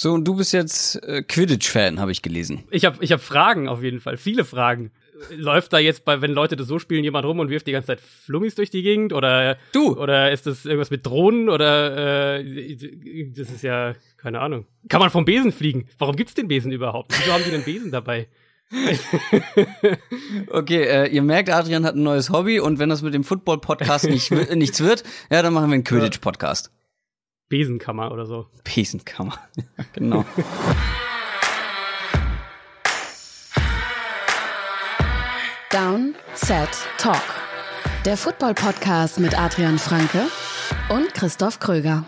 So, und du bist jetzt äh, Quidditch-Fan, habe ich gelesen. Ich habe ich hab Fragen auf jeden Fall, viele Fragen. Läuft da jetzt bei, wenn Leute das so spielen, jemand rum und wirft die ganze Zeit Flummis durch die Gegend? Oder du? Oder ist das irgendwas mit Drohnen? Oder äh, das ist ja, keine Ahnung. Kann man vom Besen fliegen? Warum gibt's den Besen überhaupt? Wieso haben die den Besen dabei? okay, äh, ihr merkt, Adrian hat ein neues Hobby und wenn das mit dem Football-Podcast nicht, nichts wird, ja, dann machen wir einen Quidditch-Podcast. Besenkammer oder so. Besenkammer, genau. Down, Set, Talk. Der Football-Podcast mit Adrian Franke und Christoph Kröger.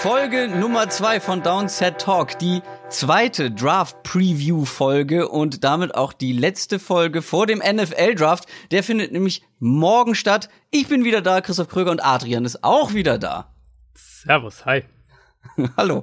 Folge Nummer zwei von Downset Talk, die zweite Draft Preview Folge und damit auch die letzte Folge vor dem NFL Draft. Der findet nämlich morgen statt. Ich bin wieder da, Christoph Kröger und Adrian ist auch wieder da. Servus, hi. Hallo.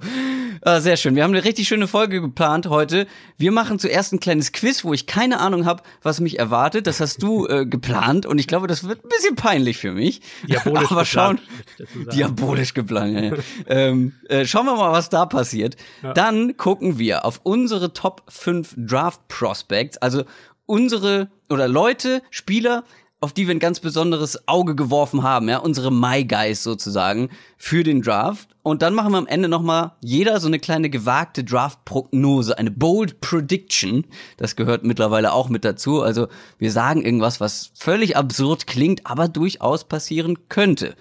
Ah, sehr schön. Wir haben eine richtig schöne Folge geplant heute. Wir machen zuerst ein kleines Quiz, wo ich keine Ahnung habe, was mich erwartet. Das hast du äh, geplant und ich glaube, das wird ein bisschen peinlich für mich. Diabolisch Aber schauen, geplant. Diabolisch geplant. Ja, ja. ähm, äh, schauen wir mal, was da passiert. Ja. Dann gucken wir auf unsere Top 5 Draft Prospects, also unsere oder Leute, Spieler, auf die wir ein ganz besonderes Auge geworfen haben, ja, unsere My Guys sozusagen für den Draft. Und dann machen wir am Ende nochmal jeder so eine kleine gewagte Draft-Prognose, eine Bold Prediction. Das gehört mittlerweile auch mit dazu. Also wir sagen irgendwas, was völlig absurd klingt, aber durchaus passieren könnte.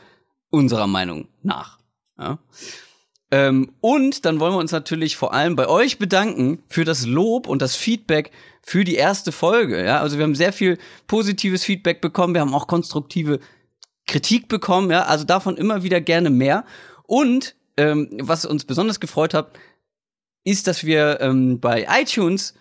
Unserer Meinung nach. Ja. Ähm, und dann wollen wir uns natürlich vor allem bei euch bedanken für das Lob und das Feedback für die erste Folge. Ja, also wir haben sehr viel positives Feedback bekommen. Wir haben auch konstruktive Kritik bekommen. Ja, also davon immer wieder gerne mehr. Und ähm, was uns besonders gefreut hat, ist, dass wir ähm, bei iTunes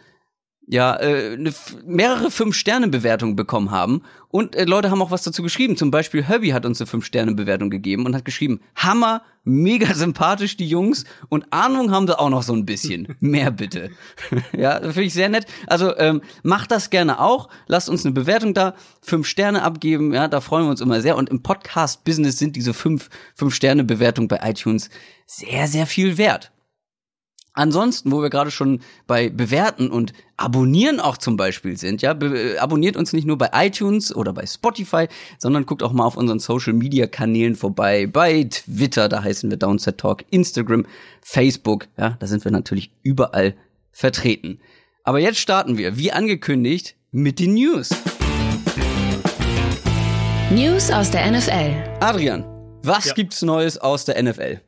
ja äh, ne, mehrere fünf Sterne Bewertungen bekommen haben und äh, Leute haben auch was dazu geschrieben. Zum Beispiel Herbie hat uns eine fünf Sterne Bewertung gegeben und hat geschrieben: Hammer, mega sympathisch die Jungs und Ahnung haben sie auch noch so ein bisschen. Mehr bitte. ja, finde ich sehr nett. Also ähm, macht das gerne auch. Lasst uns eine Bewertung da, fünf Sterne abgeben. Ja, da freuen wir uns immer sehr. Und im Podcast Business sind diese fünf fünf Sterne Bewertung bei iTunes sehr sehr viel wert. Ansonsten, wo wir gerade schon bei Bewerten und Abonnieren auch zum Beispiel sind, ja, äh, abonniert uns nicht nur bei iTunes oder bei Spotify, sondern guckt auch mal auf unseren Social Media Kanälen vorbei, bei Twitter, da heißen wir Downset Talk, Instagram, Facebook, ja, da sind wir natürlich überall vertreten. Aber jetzt starten wir, wie angekündigt, mit den News. News aus der NFL. Adrian, was ja. gibt's Neues aus der NFL?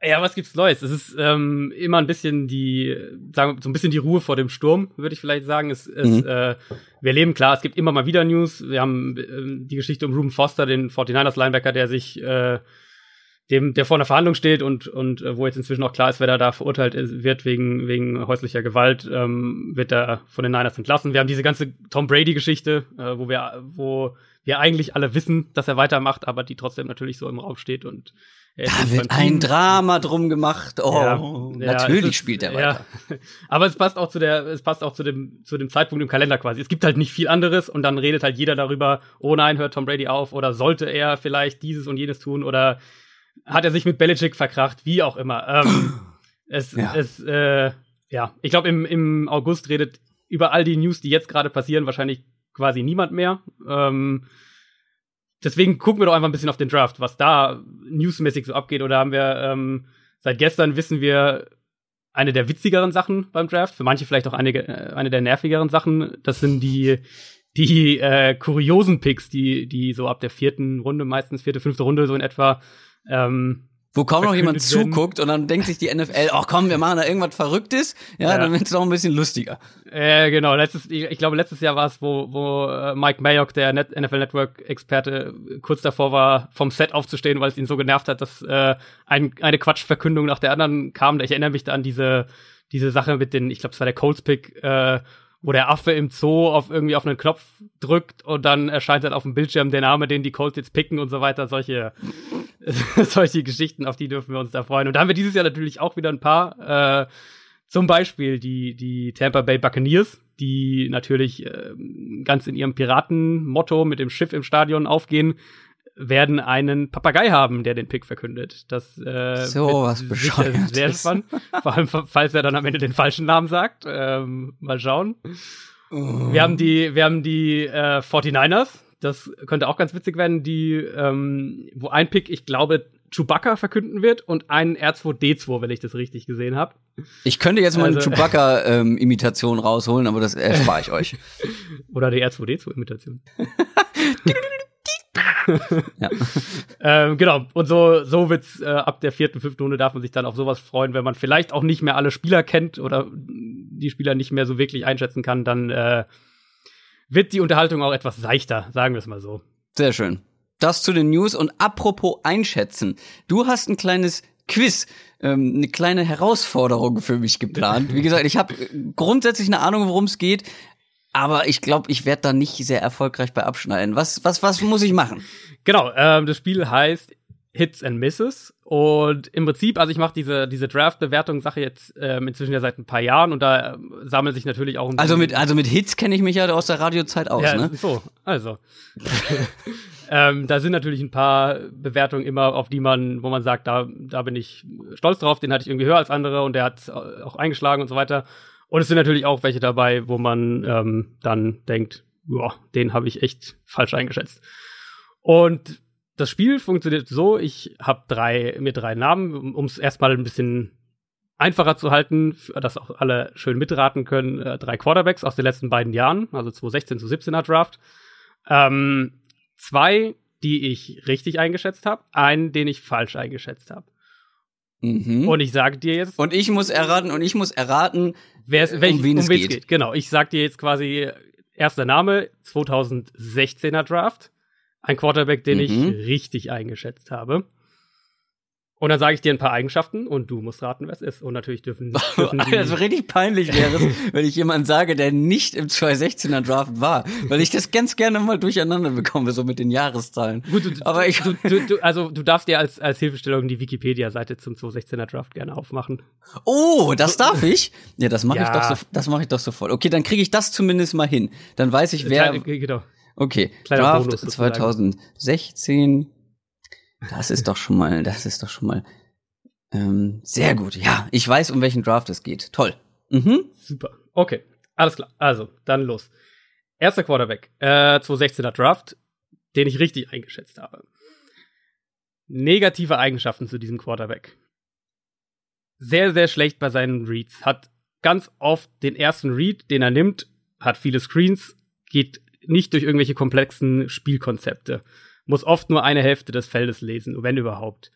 Ja, was gibt's Neues? Es ist ähm, immer ein bisschen die, sagen wir, so ein bisschen die Ruhe vor dem Sturm, würde ich vielleicht sagen. Es, es, mhm. äh, wir leben klar, es gibt immer mal wieder News. Wir haben äh, die Geschichte um Ruben Foster, den 49ers Linebacker, der sich äh, dem, der vor einer Verhandlung steht und, und äh, wo jetzt inzwischen auch klar ist, wer da, da verurteilt ist, wird wegen, wegen häuslicher Gewalt, ähm, wird da von den Niners entlassen. Wir haben diese ganze Tom Brady-Geschichte, äh, wo wir, wo wir eigentlich alle wissen, dass er weitermacht, aber die trotzdem natürlich so im Raum steht und da wird ein Drama drum gemacht. Oh, ja, natürlich ja, ist, spielt er weiter. Ja. Aber es passt auch zu der, es passt auch zu dem, zu dem Zeitpunkt im Kalender quasi. Es gibt halt nicht viel anderes und dann redet halt jeder darüber, oh nein, hört Tom Brady auf oder sollte er vielleicht dieses und jenes tun oder hat er sich mit Belichick verkracht, wie auch immer. Ähm, es, ja. es, äh, ja, ich glaube im, im August redet über all die News, die jetzt gerade passieren, wahrscheinlich quasi niemand mehr. Ähm, deswegen gucken wir doch einfach ein bisschen auf den Draft, was da newsmäßig so abgeht. Oder haben wir ähm, seit gestern wissen wir eine der witzigeren Sachen beim Draft, für manche vielleicht auch einige, äh, eine der nervigeren Sachen. Das sind die die äh, kuriosen Picks, die die so ab der vierten Runde, meistens vierte, fünfte Runde so in etwa ähm, wo kaum noch jemand zuguckt und dann denkt sich die NFL, ach komm, wir machen da irgendwas Verrücktes, ja, ja. dann wird es auch ein bisschen lustiger. Äh, genau, letztes, ich, ich glaube, letztes Jahr war es, wo, wo äh, Mike Mayock, der Net NFL Network-Experte, kurz davor war, vom Set aufzustehen, weil es ihn so genervt hat, dass äh, ein, eine Quatschverkündung nach der anderen kam. Ich erinnere mich da an diese, diese Sache mit den, ich glaube, es war der Colts-Pick, äh, wo der Affe im Zoo auf irgendwie auf einen Knopf drückt und dann erscheint dann auf dem Bildschirm der Name, den die Colts jetzt picken und so weiter. Solche, solche Geschichten, auf die dürfen wir uns da freuen. Und da haben wir dieses Jahr natürlich auch wieder ein paar. Äh, Zum Beispiel die, die Tampa Bay Buccaneers, die natürlich äh, ganz in ihrem Piratenmotto mit dem Schiff im Stadion aufgehen, werden einen Papagei haben, der den Pick verkündet. Das äh, so was bescheuert sehr spannend. Vor allem, falls er dann am Ende den falschen Namen sagt. Ähm, mal schauen. Oh. Wir haben die, wir haben die äh, 49ers. Das könnte auch ganz witzig werden, die, ähm, wo ein Pick, ich glaube, Chewbacca verkünden wird und einen R2D2, wenn ich das richtig gesehen habe. Ich könnte jetzt mal also, eine Chewbacca-Imitation ähm, rausholen, aber das erspare ich euch. Oder die R2D2-Imitation. ja. ähm, genau. Und so, so wird's äh, ab der vierten, fünften Runde darf man sich dann auf sowas freuen, wenn man vielleicht auch nicht mehr alle Spieler kennt oder die Spieler nicht mehr so wirklich einschätzen kann, dann äh, wird die Unterhaltung auch etwas seichter, sagen wir es mal so. Sehr schön. Das zu den News und apropos einschätzen. Du hast ein kleines Quiz, ähm, eine kleine Herausforderung für mich geplant. Wie gesagt, ich habe grundsätzlich eine Ahnung, worum es geht, aber ich glaube, ich werde da nicht sehr erfolgreich bei abschneiden. Was, was, was muss ich machen? Genau, ähm, das Spiel heißt Hits and Misses. Und im Prinzip, also ich mache diese, diese Draft-Bewertung-Sache jetzt ähm, inzwischen ja seit ein paar Jahren und da äh, sammelt sich natürlich auch ein Also mit, also mit Hits kenne ich mich ja aus der Radiozeit aus, ja, ne? So, also. ähm, da sind natürlich ein paar Bewertungen immer, auf die man, wo man sagt, da, da bin ich stolz drauf, den hatte ich irgendwie höher als andere und der hat auch eingeschlagen und so weiter. Und es sind natürlich auch welche dabei, wo man ähm, dann denkt, ja, den habe ich echt falsch eingeschätzt. Und das Spiel funktioniert so, ich habe drei, mir drei Namen, um es erstmal ein bisschen einfacher zu halten, dass auch alle schön mitraten können. Äh, drei Quarterbacks aus den letzten beiden Jahren, also 2016 zu 17er Draft. Ähm, zwei, die ich richtig eingeschätzt habe, einen, den ich falsch eingeschätzt habe. Mhm. Und ich sage dir jetzt. Und ich muss erraten, und ich muss erraten, wer es, welch, um wen um es geht. geht. Genau, ich sag dir jetzt quasi erster Name 2016er Draft, ein Quarterback, den mhm. ich richtig eingeschätzt habe. Und dann sage ich dir ein paar Eigenschaften und du musst raten, wer es ist. Und natürlich dürfen, dürfen die Also richtig peinlich wäre es, wenn ich jemanden sage, der nicht im 2016er Draft war, weil ich das ganz gerne mal durcheinander bekomme, so mit den Jahreszahlen. Gut, du, Aber ich du, du, also du darfst dir als, als Hilfestellung die Wikipedia-Seite zum 2016er Draft gerne aufmachen. Oh, das darf ich? Ja, das mache ja. ich doch so, das mache ich doch sofort. Okay, dann kriege ich das zumindest mal hin. Dann weiß ich, wer. Kleine, genau. Okay, Kleiner Draft Bonus, 2016 das ist doch schon mal, das ist doch schon mal ähm, sehr gut. Ja, ich weiß, um welchen Draft es geht. Toll. Mhm. Super. Okay, alles klar. Also, dann los. Erster Quarterback, äh, 2016er Draft, den ich richtig eingeschätzt habe. Negative Eigenschaften zu diesem Quarterback. Sehr, sehr schlecht bei seinen Reads. Hat ganz oft den ersten Read, den er nimmt, hat viele Screens, geht nicht durch irgendwelche komplexen Spielkonzepte muss oft nur eine Hälfte des Feldes lesen, wenn überhaupt.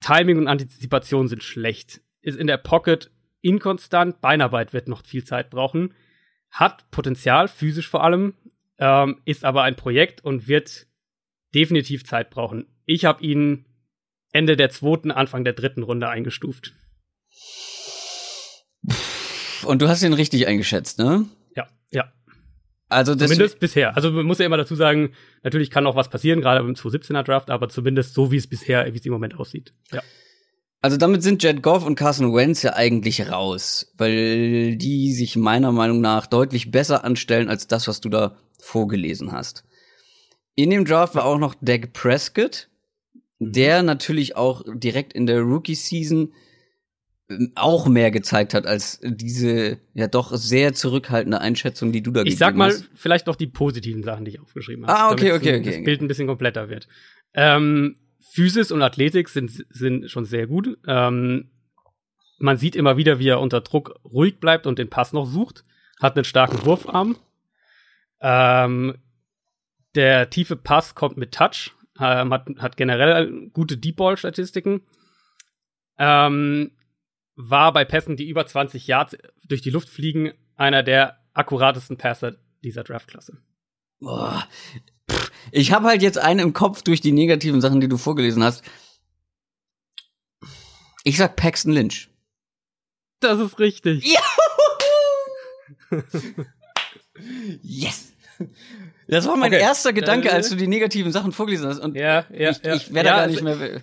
Timing und Antizipation sind schlecht. Ist in der Pocket inkonstant, Beinarbeit wird noch viel Zeit brauchen. Hat Potenzial, physisch vor allem, ähm, ist aber ein Projekt und wird definitiv Zeit brauchen. Ich habe ihn Ende der zweiten, Anfang der dritten Runde eingestuft. Und du hast ihn richtig eingeschätzt, ne? Ja, ja. Also das zumindest bisher. Also man muss ja immer dazu sagen, natürlich kann noch was passieren, gerade beim 2017er Draft, aber zumindest so, wie es bisher, wie es im Moment aussieht. Ja. Also damit sind Jet Goff und Carson Wentz ja eigentlich raus, weil die sich meiner Meinung nach deutlich besser anstellen als das, was du da vorgelesen hast. In dem Draft war auch noch Dak Prescott, mhm. der natürlich auch direkt in der Rookie Season auch mehr gezeigt hat als diese ja doch sehr zurückhaltende Einschätzung, die du da Ich sag mal hast. vielleicht noch die positiven Sachen, die ich aufgeschrieben habe. Ah, okay, okay, okay. Das Bild ein bisschen kompletter wird. Ähm, Physis und Athletik sind, sind schon sehr gut. Ähm, man sieht immer wieder, wie er unter Druck ruhig bleibt und den Pass noch sucht. Hat einen starken Wurfarm. Ähm, der tiefe Pass kommt mit Touch. Ähm, hat, hat generell gute Deep Ball Statistiken. Ähm, war bei Pässen, die über 20 Yards durch die Luft fliegen, einer der akkuratesten Passer dieser Draftklasse. Boah. Ich habe halt jetzt einen im Kopf durch die negativen Sachen, die du vorgelesen hast. Ich sag Paxton Lynch. Das ist richtig. Ja. yes. Das war mein okay. erster Gedanke, als du die negativen Sachen vorgelesen hast. Und ja, ja, ich, ja. ich werde ja, gar nicht mehr.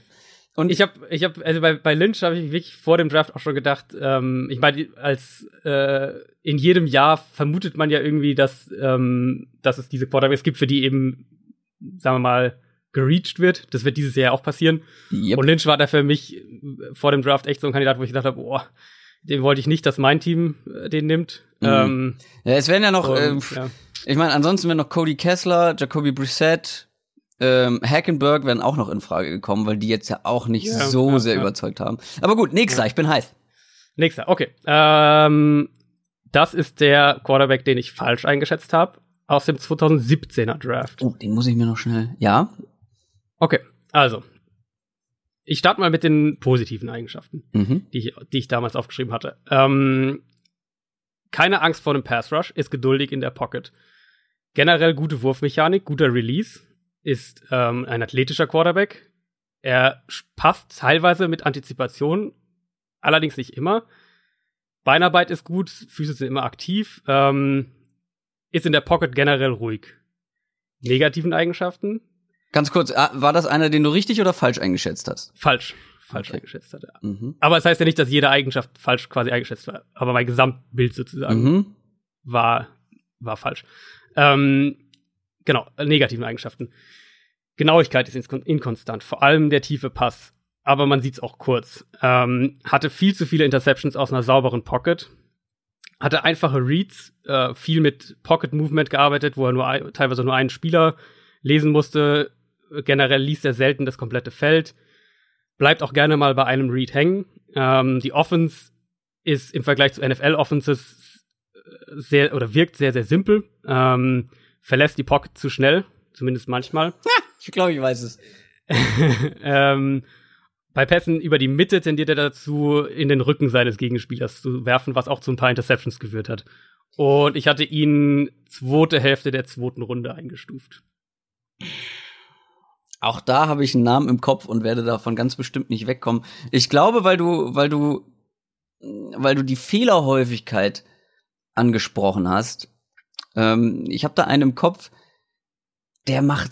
Und ich habe, ich habe, also bei, bei Lynch habe ich wirklich vor dem Draft auch schon gedacht, ähm, ich meine, als äh, in jedem Jahr vermutet man ja irgendwie, dass, ähm, dass es diese Quarterbacks gibt, für die eben, sagen wir mal, gereached wird. Das wird dieses Jahr auch passieren. Yep. Und Lynch war da für mich vor dem Draft echt so ein Kandidat, wo ich gedacht habe, boah, den wollte ich nicht, dass mein Team äh, den nimmt. Mhm. Ähm, ja, es werden ja noch, und, äh, ja. ich meine, ansonsten wären noch Cody Kessler, Jacoby Brissett, ähm, Hackenberg wären auch noch in Frage gekommen, weil die jetzt ja auch nicht ja, so ja, sehr überzeugt haben. Aber gut, nächster, ich bin heiß. Nächster, okay. Ähm, das ist der Quarterback, den ich falsch eingeschätzt habe, aus dem 2017er Draft. Oh, den muss ich mir noch schnell. Ja. Okay, also ich starte mal mit den positiven Eigenschaften, mhm. die, ich, die ich damals aufgeschrieben hatte. Ähm, keine Angst vor dem Pass Rush, ist geduldig in der Pocket. Generell gute Wurfmechanik, guter Release, ist ähm, ein athletischer Quarterback. Er passt teilweise mit Antizipation, allerdings nicht immer. Beinarbeit ist gut, Füße sind immer aktiv, ähm, ist in der Pocket generell ruhig. Negativen Eigenschaften, Ganz kurz, ah, war das einer, den du richtig oder falsch eingeschätzt hast? Falsch. Falsch okay. eingeschätzt hatte. Mhm. Aber es das heißt ja nicht, dass jede Eigenschaft falsch quasi eingeschätzt war. Aber mein Gesamtbild sozusagen mhm. war, war falsch. Ähm, genau, negativen Eigenschaften. Genauigkeit ist inkonstant, vor allem der tiefe Pass. Aber man sieht es auch kurz. Ähm, hatte viel zu viele Interceptions aus einer sauberen Pocket. Hatte einfache Reads, äh, viel mit Pocket Movement gearbeitet, wo er nur ein, teilweise nur einen Spieler lesen musste, generell liest er selten das komplette Feld, bleibt auch gerne mal bei einem Read hängen. Ähm, die Offense ist im Vergleich zu NFL-Offenses sehr oder wirkt sehr, sehr simpel. Ähm, verlässt die Pocket zu schnell, zumindest manchmal. ich glaube, ich weiß es. ähm, bei Pässen über die Mitte tendiert er dazu, in den Rücken seines Gegenspielers zu werfen, was auch zu ein paar Interceptions geführt hat. Und ich hatte ihn zweite Hälfte der zweiten Runde eingestuft. Auch da habe ich einen Namen im Kopf und werde davon ganz bestimmt nicht wegkommen. Ich glaube, weil du, weil du, weil du die Fehlerhäufigkeit angesprochen hast. Ähm, ich habe da einen im Kopf, der macht,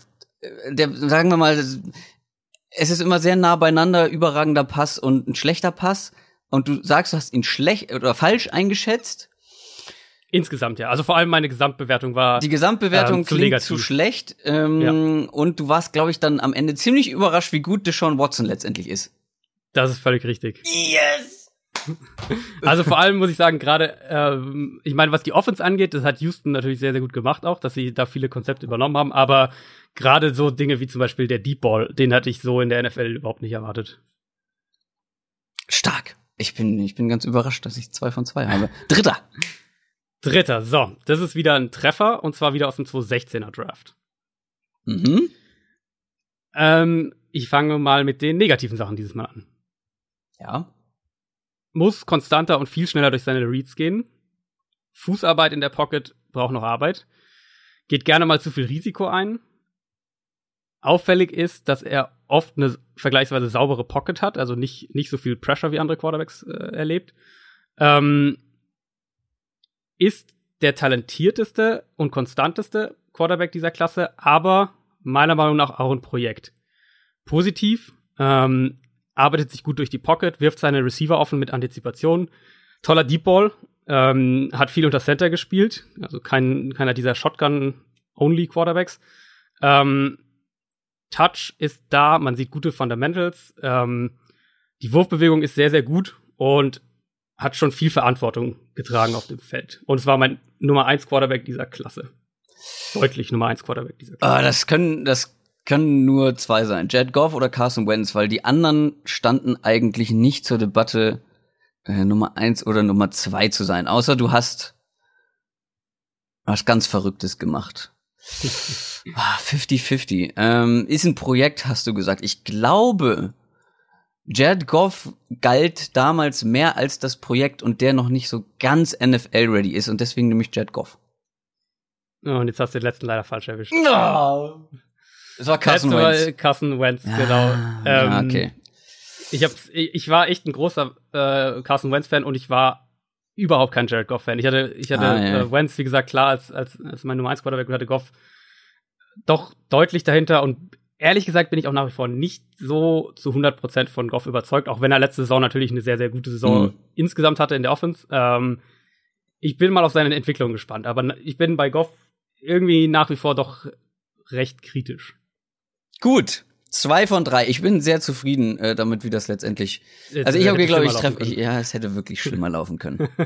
der, sagen wir mal, es ist immer sehr nah beieinander, überragender Pass und ein schlechter Pass. Und du sagst, du hast ihn schlecht oder falsch eingeschätzt. Insgesamt, ja. Also vor allem meine Gesamtbewertung war. Die Gesamtbewertung ähm, zu klingt negativ. zu schlecht. Ähm, ja. Und du warst, glaube ich, dann am Ende ziemlich überrascht, wie gut Deshaun Watson letztendlich ist. Das ist völlig richtig. Yes! Also vor allem muss ich sagen, gerade, ähm, ich meine, was die Offense angeht, das hat Houston natürlich sehr, sehr gut gemacht auch, dass sie da viele Konzepte übernommen haben. Aber gerade so Dinge wie zum Beispiel der Deep Ball, den hatte ich so in der NFL überhaupt nicht erwartet. Stark. Ich bin, ich bin ganz überrascht, dass ich zwei von zwei habe. Dritter. Dritter, so, das ist wieder ein Treffer und zwar wieder aus dem 2016er Draft. Mhm. Ähm, ich fange mal mit den negativen Sachen dieses Mal an. Ja. Muss konstanter und viel schneller durch seine Reads gehen. Fußarbeit in der Pocket braucht noch Arbeit. Geht gerne mal zu viel Risiko ein. Auffällig ist, dass er oft eine vergleichsweise saubere Pocket hat, also nicht, nicht so viel Pressure wie andere Quarterbacks äh, erlebt. Ähm, ist der talentierteste und konstanteste Quarterback dieser Klasse, aber meiner Meinung nach auch ein Projekt. Positiv, ähm, arbeitet sich gut durch die Pocket, wirft seine Receiver offen mit Antizipation. Toller Deep Ball, ähm, hat viel unter Center gespielt, also kein, keiner dieser Shotgun-Only-Quarterbacks. Ähm, Touch ist da, man sieht gute Fundamentals. Ähm, die Wurfbewegung ist sehr, sehr gut und hat schon viel Verantwortung getragen auf dem Feld. Und es war mein Nummer 1 Quarterback dieser Klasse. Deutlich Nummer 1 Quarterback dieser Klasse. Ah, das können, das können nur zwei sein. Jet Goff oder Carson Wentz, weil die anderen standen eigentlich nicht zur Debatte, äh, Nummer 1 oder Nummer 2 zu sein. Außer du hast was ganz Verrücktes gemacht. 50-50. Ah, ähm, ist ein Projekt, hast du gesagt. Ich glaube, Jared Goff galt damals mehr als das Projekt und der noch nicht so ganz NFL-ready ist und deswegen nehme ich Jared Goff. Oh, und jetzt hast du den letzten leider falsch erwischt. No. Das war Carson Wentz. Carson Wentz, ah, genau. Ähm, okay. Ich, hab, ich war echt ein großer äh, Carson Wentz-Fan und ich war überhaupt kein Jared Goff-Fan. Ich hatte, ich hatte ah, ja. äh, Wentz, wie gesagt, klar, als, als, als mein Nummer 1 Quarterback und hatte Goff doch deutlich dahinter und ehrlich gesagt bin ich auch nach wie vor nicht so zu 100% von Goff überzeugt, auch wenn er letzte Saison natürlich eine sehr, sehr gute Saison mhm. insgesamt hatte in der Offense. Ähm, ich bin mal auf seine Entwicklung gespannt, aber ich bin bei Goff irgendwie nach wie vor doch recht kritisch. Gut. Zwei von drei. Ich bin sehr zufrieden äh, damit, wie das letztendlich. Jetzt also ich habe glaube ich treffe. Ja, es hätte wirklich schlimmer laufen können.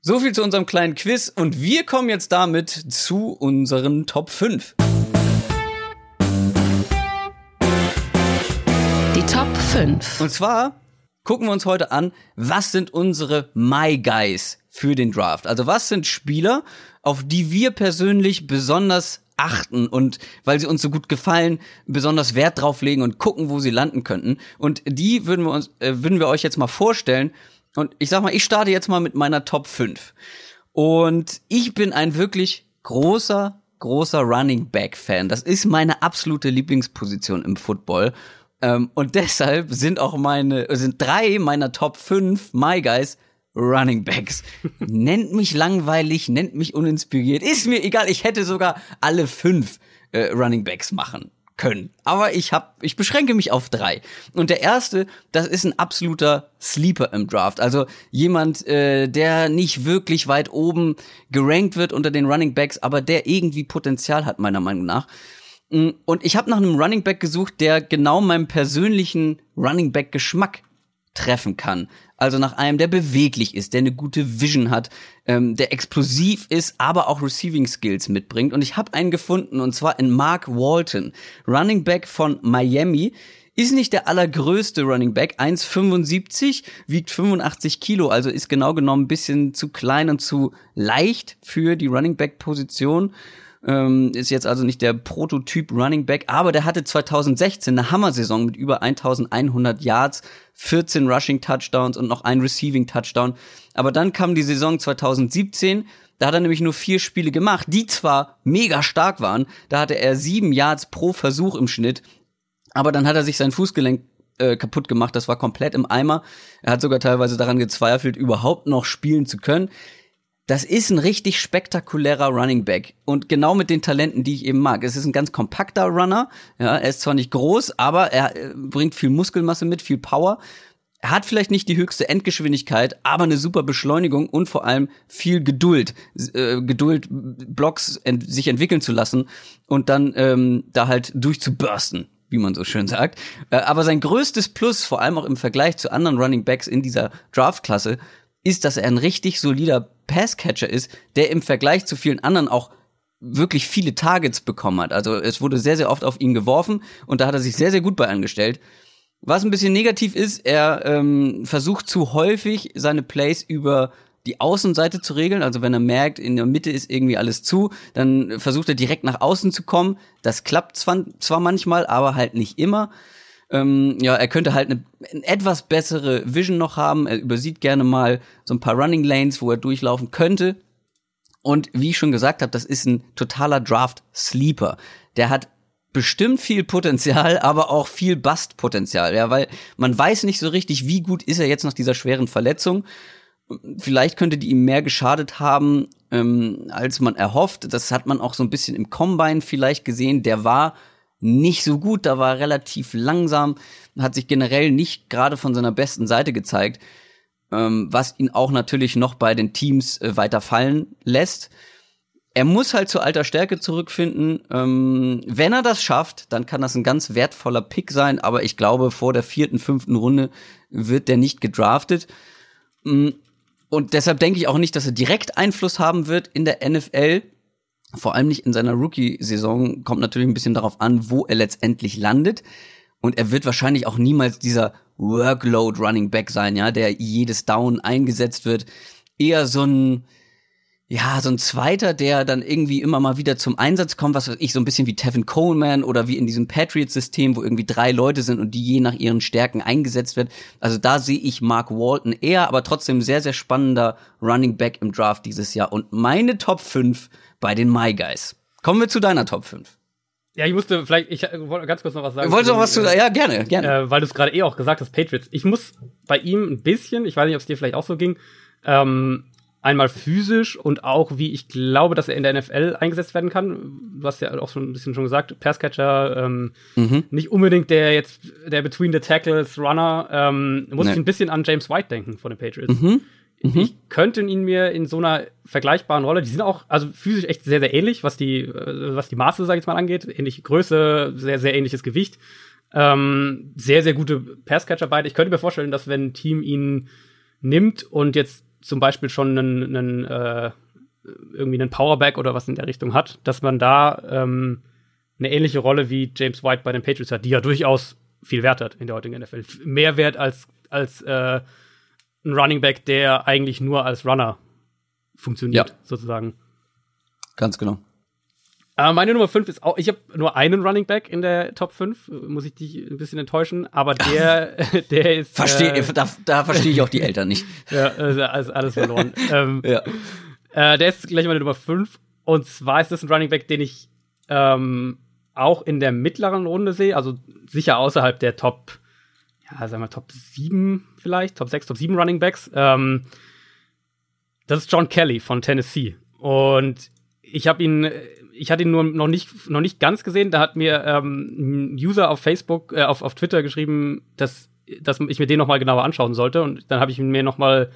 So viel zu unserem kleinen Quiz und wir kommen jetzt damit zu unseren Top 5. Die Top 5. Und zwar gucken wir uns heute an, was sind unsere My Guys für den Draft? Also was sind Spieler, auf die wir persönlich besonders achten und weil sie uns so gut gefallen, besonders Wert drauf legen und gucken, wo sie landen könnten. Und die würden wir uns, äh, würden wir euch jetzt mal vorstellen. Und ich sag mal, ich starte jetzt mal mit meiner Top 5. Und ich bin ein wirklich großer, großer Running Back Fan. Das ist meine absolute Lieblingsposition im Football. Ähm, und deshalb sind auch meine, sind drei meiner Top 5 My Guys Running Backs. nennt mich langweilig, nennt mich uninspiriert. Ist mir egal, ich hätte sogar alle fünf äh, Running Backs machen können. Aber ich hab, ich beschränke mich auf drei. Und der erste, das ist ein absoluter Sleeper im Draft. Also jemand, äh, der nicht wirklich weit oben gerankt wird unter den Running Backs, aber der irgendwie Potenzial hat, meiner Meinung nach. Mm, und ich habe nach einem Running Back gesucht, der genau meinem persönlichen Running Back Geschmack treffen kann. Also nach einem, der beweglich ist, der eine gute Vision hat, ähm, der explosiv ist, aber auch Receiving Skills mitbringt. Und ich habe einen gefunden, und zwar in Mark Walton, Running Back von Miami. Ist nicht der allergrößte Running Back, 1,75, wiegt 85 Kilo, also ist genau genommen ein bisschen zu klein und zu leicht für die Running Back Position. Ähm, ist jetzt also nicht der Prototyp Running Back, aber der hatte 2016 eine Hammer-Saison mit über 1100 Yards, 14 Rushing Touchdowns und noch ein Receiving Touchdown. Aber dann kam die Saison 2017, da hat er nämlich nur vier Spiele gemacht, die zwar mega stark waren, da hatte er sieben Yards pro Versuch im Schnitt, aber dann hat er sich sein Fußgelenk äh, kaputt gemacht, das war komplett im Eimer. Er hat sogar teilweise daran gezweifelt, überhaupt noch spielen zu können das ist ein richtig spektakulärer Running Back und genau mit den Talenten, die ich eben mag. Es ist ein ganz kompakter Runner, ja, er ist zwar nicht groß, aber er äh, bringt viel Muskelmasse mit, viel Power. Er hat vielleicht nicht die höchste Endgeschwindigkeit, aber eine super Beschleunigung und vor allem viel Geduld, äh, Geduld, Blocks ent sich entwickeln zu lassen und dann ähm, da halt durchzubursten, wie man so schön sagt. Äh, aber sein größtes Plus, vor allem auch im Vergleich zu anderen Running Backs in dieser Draftklasse, ist, dass er ein richtig solider Passcatcher ist, der im Vergleich zu vielen anderen auch wirklich viele Targets bekommen hat. Also es wurde sehr, sehr oft auf ihn geworfen und da hat er sich sehr, sehr gut bei angestellt. Was ein bisschen negativ ist, er ähm, versucht zu häufig seine Plays über die Außenseite zu regeln. Also wenn er merkt, in der Mitte ist irgendwie alles zu, dann versucht er direkt nach außen zu kommen. Das klappt zwar, zwar manchmal, aber halt nicht immer. Ähm, ja, er könnte halt eine, eine, etwas bessere Vision noch haben. Er übersieht gerne mal so ein paar Running Lanes, wo er durchlaufen könnte. Und wie ich schon gesagt habe, das ist ein totaler Draft-Sleeper. Der hat bestimmt viel Potenzial, aber auch viel Bust-Potenzial, ja, weil man weiß nicht so richtig, wie gut ist er jetzt nach dieser schweren Verletzung. Vielleicht könnte die ihm mehr geschadet haben, ähm, als man erhofft. Das hat man auch so ein bisschen im Combine vielleicht gesehen. Der war nicht so gut, da war relativ langsam, hat sich generell nicht gerade von seiner besten Seite gezeigt, ähm, was ihn auch natürlich noch bei den Teams äh, weiter fallen lässt. Er muss halt zu alter Stärke zurückfinden. Ähm, wenn er das schafft, dann kann das ein ganz wertvoller Pick sein, aber ich glaube, vor der vierten, fünften Runde wird der nicht gedraftet. Mm, und deshalb denke ich auch nicht, dass er direkt Einfluss haben wird in der NFL vor allem nicht in seiner Rookie-Saison, kommt natürlich ein bisschen darauf an, wo er letztendlich landet. Und er wird wahrscheinlich auch niemals dieser Workload Running Back sein, ja, der jedes Down eingesetzt wird. Eher so ein, ja, so ein Zweiter, der dann irgendwie immer mal wieder zum Einsatz kommt, was weiß ich, so ein bisschen wie Tevin Coleman oder wie in diesem Patriots-System, wo irgendwie drei Leute sind und die je nach ihren Stärken eingesetzt wird. Also da sehe ich Mark Walton eher, aber trotzdem sehr, sehr spannender Running Back im Draft dieses Jahr. Und meine Top 5 bei den My Guys. Kommen wir zu deiner Top 5. Ja, ich musste vielleicht, ich wollte ganz kurz noch was sagen. Wolltest du noch was zu sagen? Ja, gerne, gerne. Äh, weil du es gerade eh auch gesagt hast, Patriots. Ich muss bei ihm ein bisschen, ich weiß nicht, ob es dir vielleicht auch so ging, ähm, Einmal physisch und auch, wie ich glaube, dass er in der NFL eingesetzt werden kann. Du hast ja auch schon ein bisschen schon gesagt, Passcatcher, ähm, mhm. nicht unbedingt der jetzt, der Between the Tackles Runner, ähm, muss nee. ich ein bisschen an James White denken von den Patriots. Mhm. Mhm. Ich könnte ihn mir in so einer vergleichbaren Rolle, die sind auch also physisch echt sehr, sehr ähnlich, was die, äh, was die Maße, sag ich jetzt mal, angeht. Ähnliche Größe, sehr, sehr ähnliches Gewicht. Ähm, sehr, sehr gute Passcatcher beide. Ich könnte mir vorstellen, dass wenn ein Team ihn nimmt und jetzt zum Beispiel schon einen, einen äh, irgendwie einen Powerback oder was in der Richtung hat, dass man da ähm, eine ähnliche Rolle wie James White bei den Patriots hat, die ja durchaus viel Wert hat in der heutigen NFL. Mehr Wert als, als äh, ein Running Back, der eigentlich nur als Runner funktioniert, ja. sozusagen. Ganz genau. Aber meine Nummer 5 ist auch, ich habe nur einen Running Back in der Top 5, muss ich dich ein bisschen enttäuschen, aber der, der ist. Verstehe, äh, da, da verstehe ich auch die Eltern nicht. ja, also alles verloren. ähm, ja. Äh, der ist gleich meine Nummer 5. Und zwar ist das ein Running Back, den ich ähm, auch in der mittleren Runde sehe, also sicher außerhalb der Top, ja, sagen wir Top 7 vielleicht, Top 6, Top 7 Running Backs. Ähm, das ist John Kelly von Tennessee. Und ich habe ihn ich hatte ihn nur noch nicht, noch nicht ganz gesehen. Da hat mir ähm, ein User auf Facebook, äh, auf, auf Twitter geschrieben, dass, dass ich mir den noch mal genauer anschauen sollte. Und dann habe ich ihn mir noch mal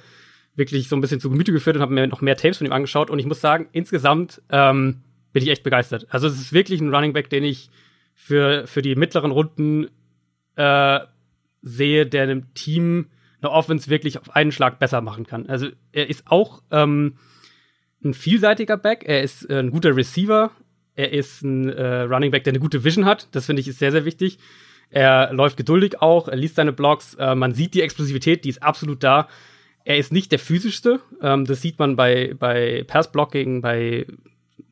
wirklich so ein bisschen zu Gemüte geführt und habe mir noch mehr Tapes von ihm angeschaut. Und ich muss sagen, insgesamt ähm, bin ich echt begeistert. Also es ist wirklich ein Running Back, den ich für, für die mittleren Runden äh, sehe, der einem Team eine Offense wirklich auf einen Schlag besser machen kann. Also er ist auch ähm, ein vielseitiger Back, er ist äh, ein guter Receiver, er ist ein äh, Running Back, der eine gute Vision hat. Das finde ich ist sehr, sehr wichtig. Er läuft geduldig auch, er liest seine Blocks, äh, man sieht die Explosivität, die ist absolut da. Er ist nicht der physischste, ähm, das sieht man bei, bei Pass-Blocking, bei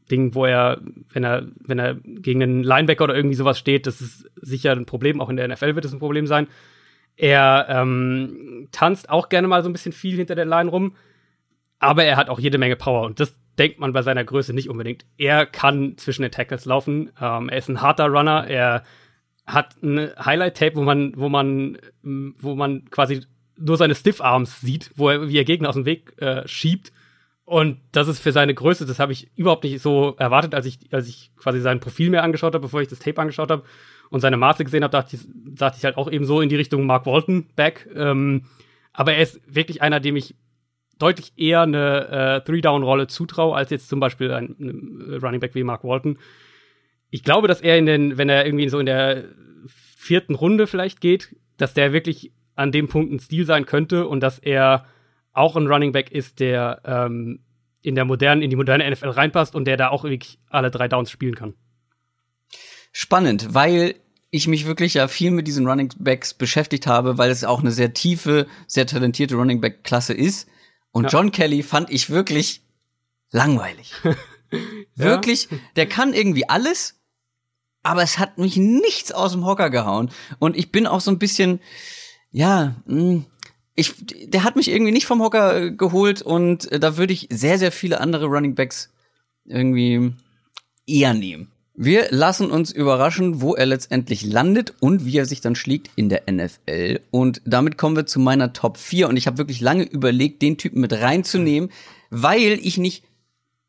Dingen, wo er, wenn er, wenn er gegen einen Linebacker oder irgendwie sowas steht, das ist sicher ein Problem, auch in der NFL wird es ein Problem sein. Er ähm, tanzt auch gerne mal so ein bisschen viel hinter der Line rum aber er hat auch jede Menge Power und das denkt man bei seiner Größe nicht unbedingt. Er kann zwischen den Tackles laufen. Ähm, er ist ein harter Runner. Er hat ein Highlight-Tape, wo man, wo man, wo man quasi nur seine Stiff-Arms sieht, wo er, wie er Gegner aus dem Weg äh, schiebt. Und das ist für seine Größe, das habe ich überhaupt nicht so erwartet, als ich, als ich quasi sein Profil mir angeschaut habe, bevor ich das Tape angeschaut habe und seine Maße gesehen habe, dachte ich, dachte ich halt auch eben so in die Richtung Mark Walton back. Ähm, aber er ist wirklich einer, dem ich deutlich eher eine äh, Three-Down-Rolle zutraue, als jetzt zum Beispiel ein, ein Running Back wie Mark Walton. Ich glaube, dass er in den, wenn er irgendwie so in der vierten Runde vielleicht geht, dass der wirklich an dem Punkt ein Stil sein könnte und dass er auch ein Running Back ist, der ähm, in der modernen, in die moderne NFL reinpasst und der da auch wirklich alle drei Downs spielen kann. Spannend, weil ich mich wirklich ja viel mit diesen Running Backs beschäftigt habe, weil es auch eine sehr tiefe, sehr talentierte Running Back Klasse ist. Und ja. John Kelly fand ich wirklich langweilig. wirklich, der kann irgendwie alles, aber es hat mich nichts aus dem Hocker gehauen. Und ich bin auch so ein bisschen, ja, hm, ich, der hat mich irgendwie nicht vom Hocker äh, geholt und äh, da würde ich sehr, sehr viele andere Running Backs irgendwie eher nehmen. Wir lassen uns überraschen, wo er letztendlich landet und wie er sich dann schlägt in der NFL. Und damit kommen wir zu meiner Top 4. Und ich habe wirklich lange überlegt, den Typen mit reinzunehmen, weil ich nicht,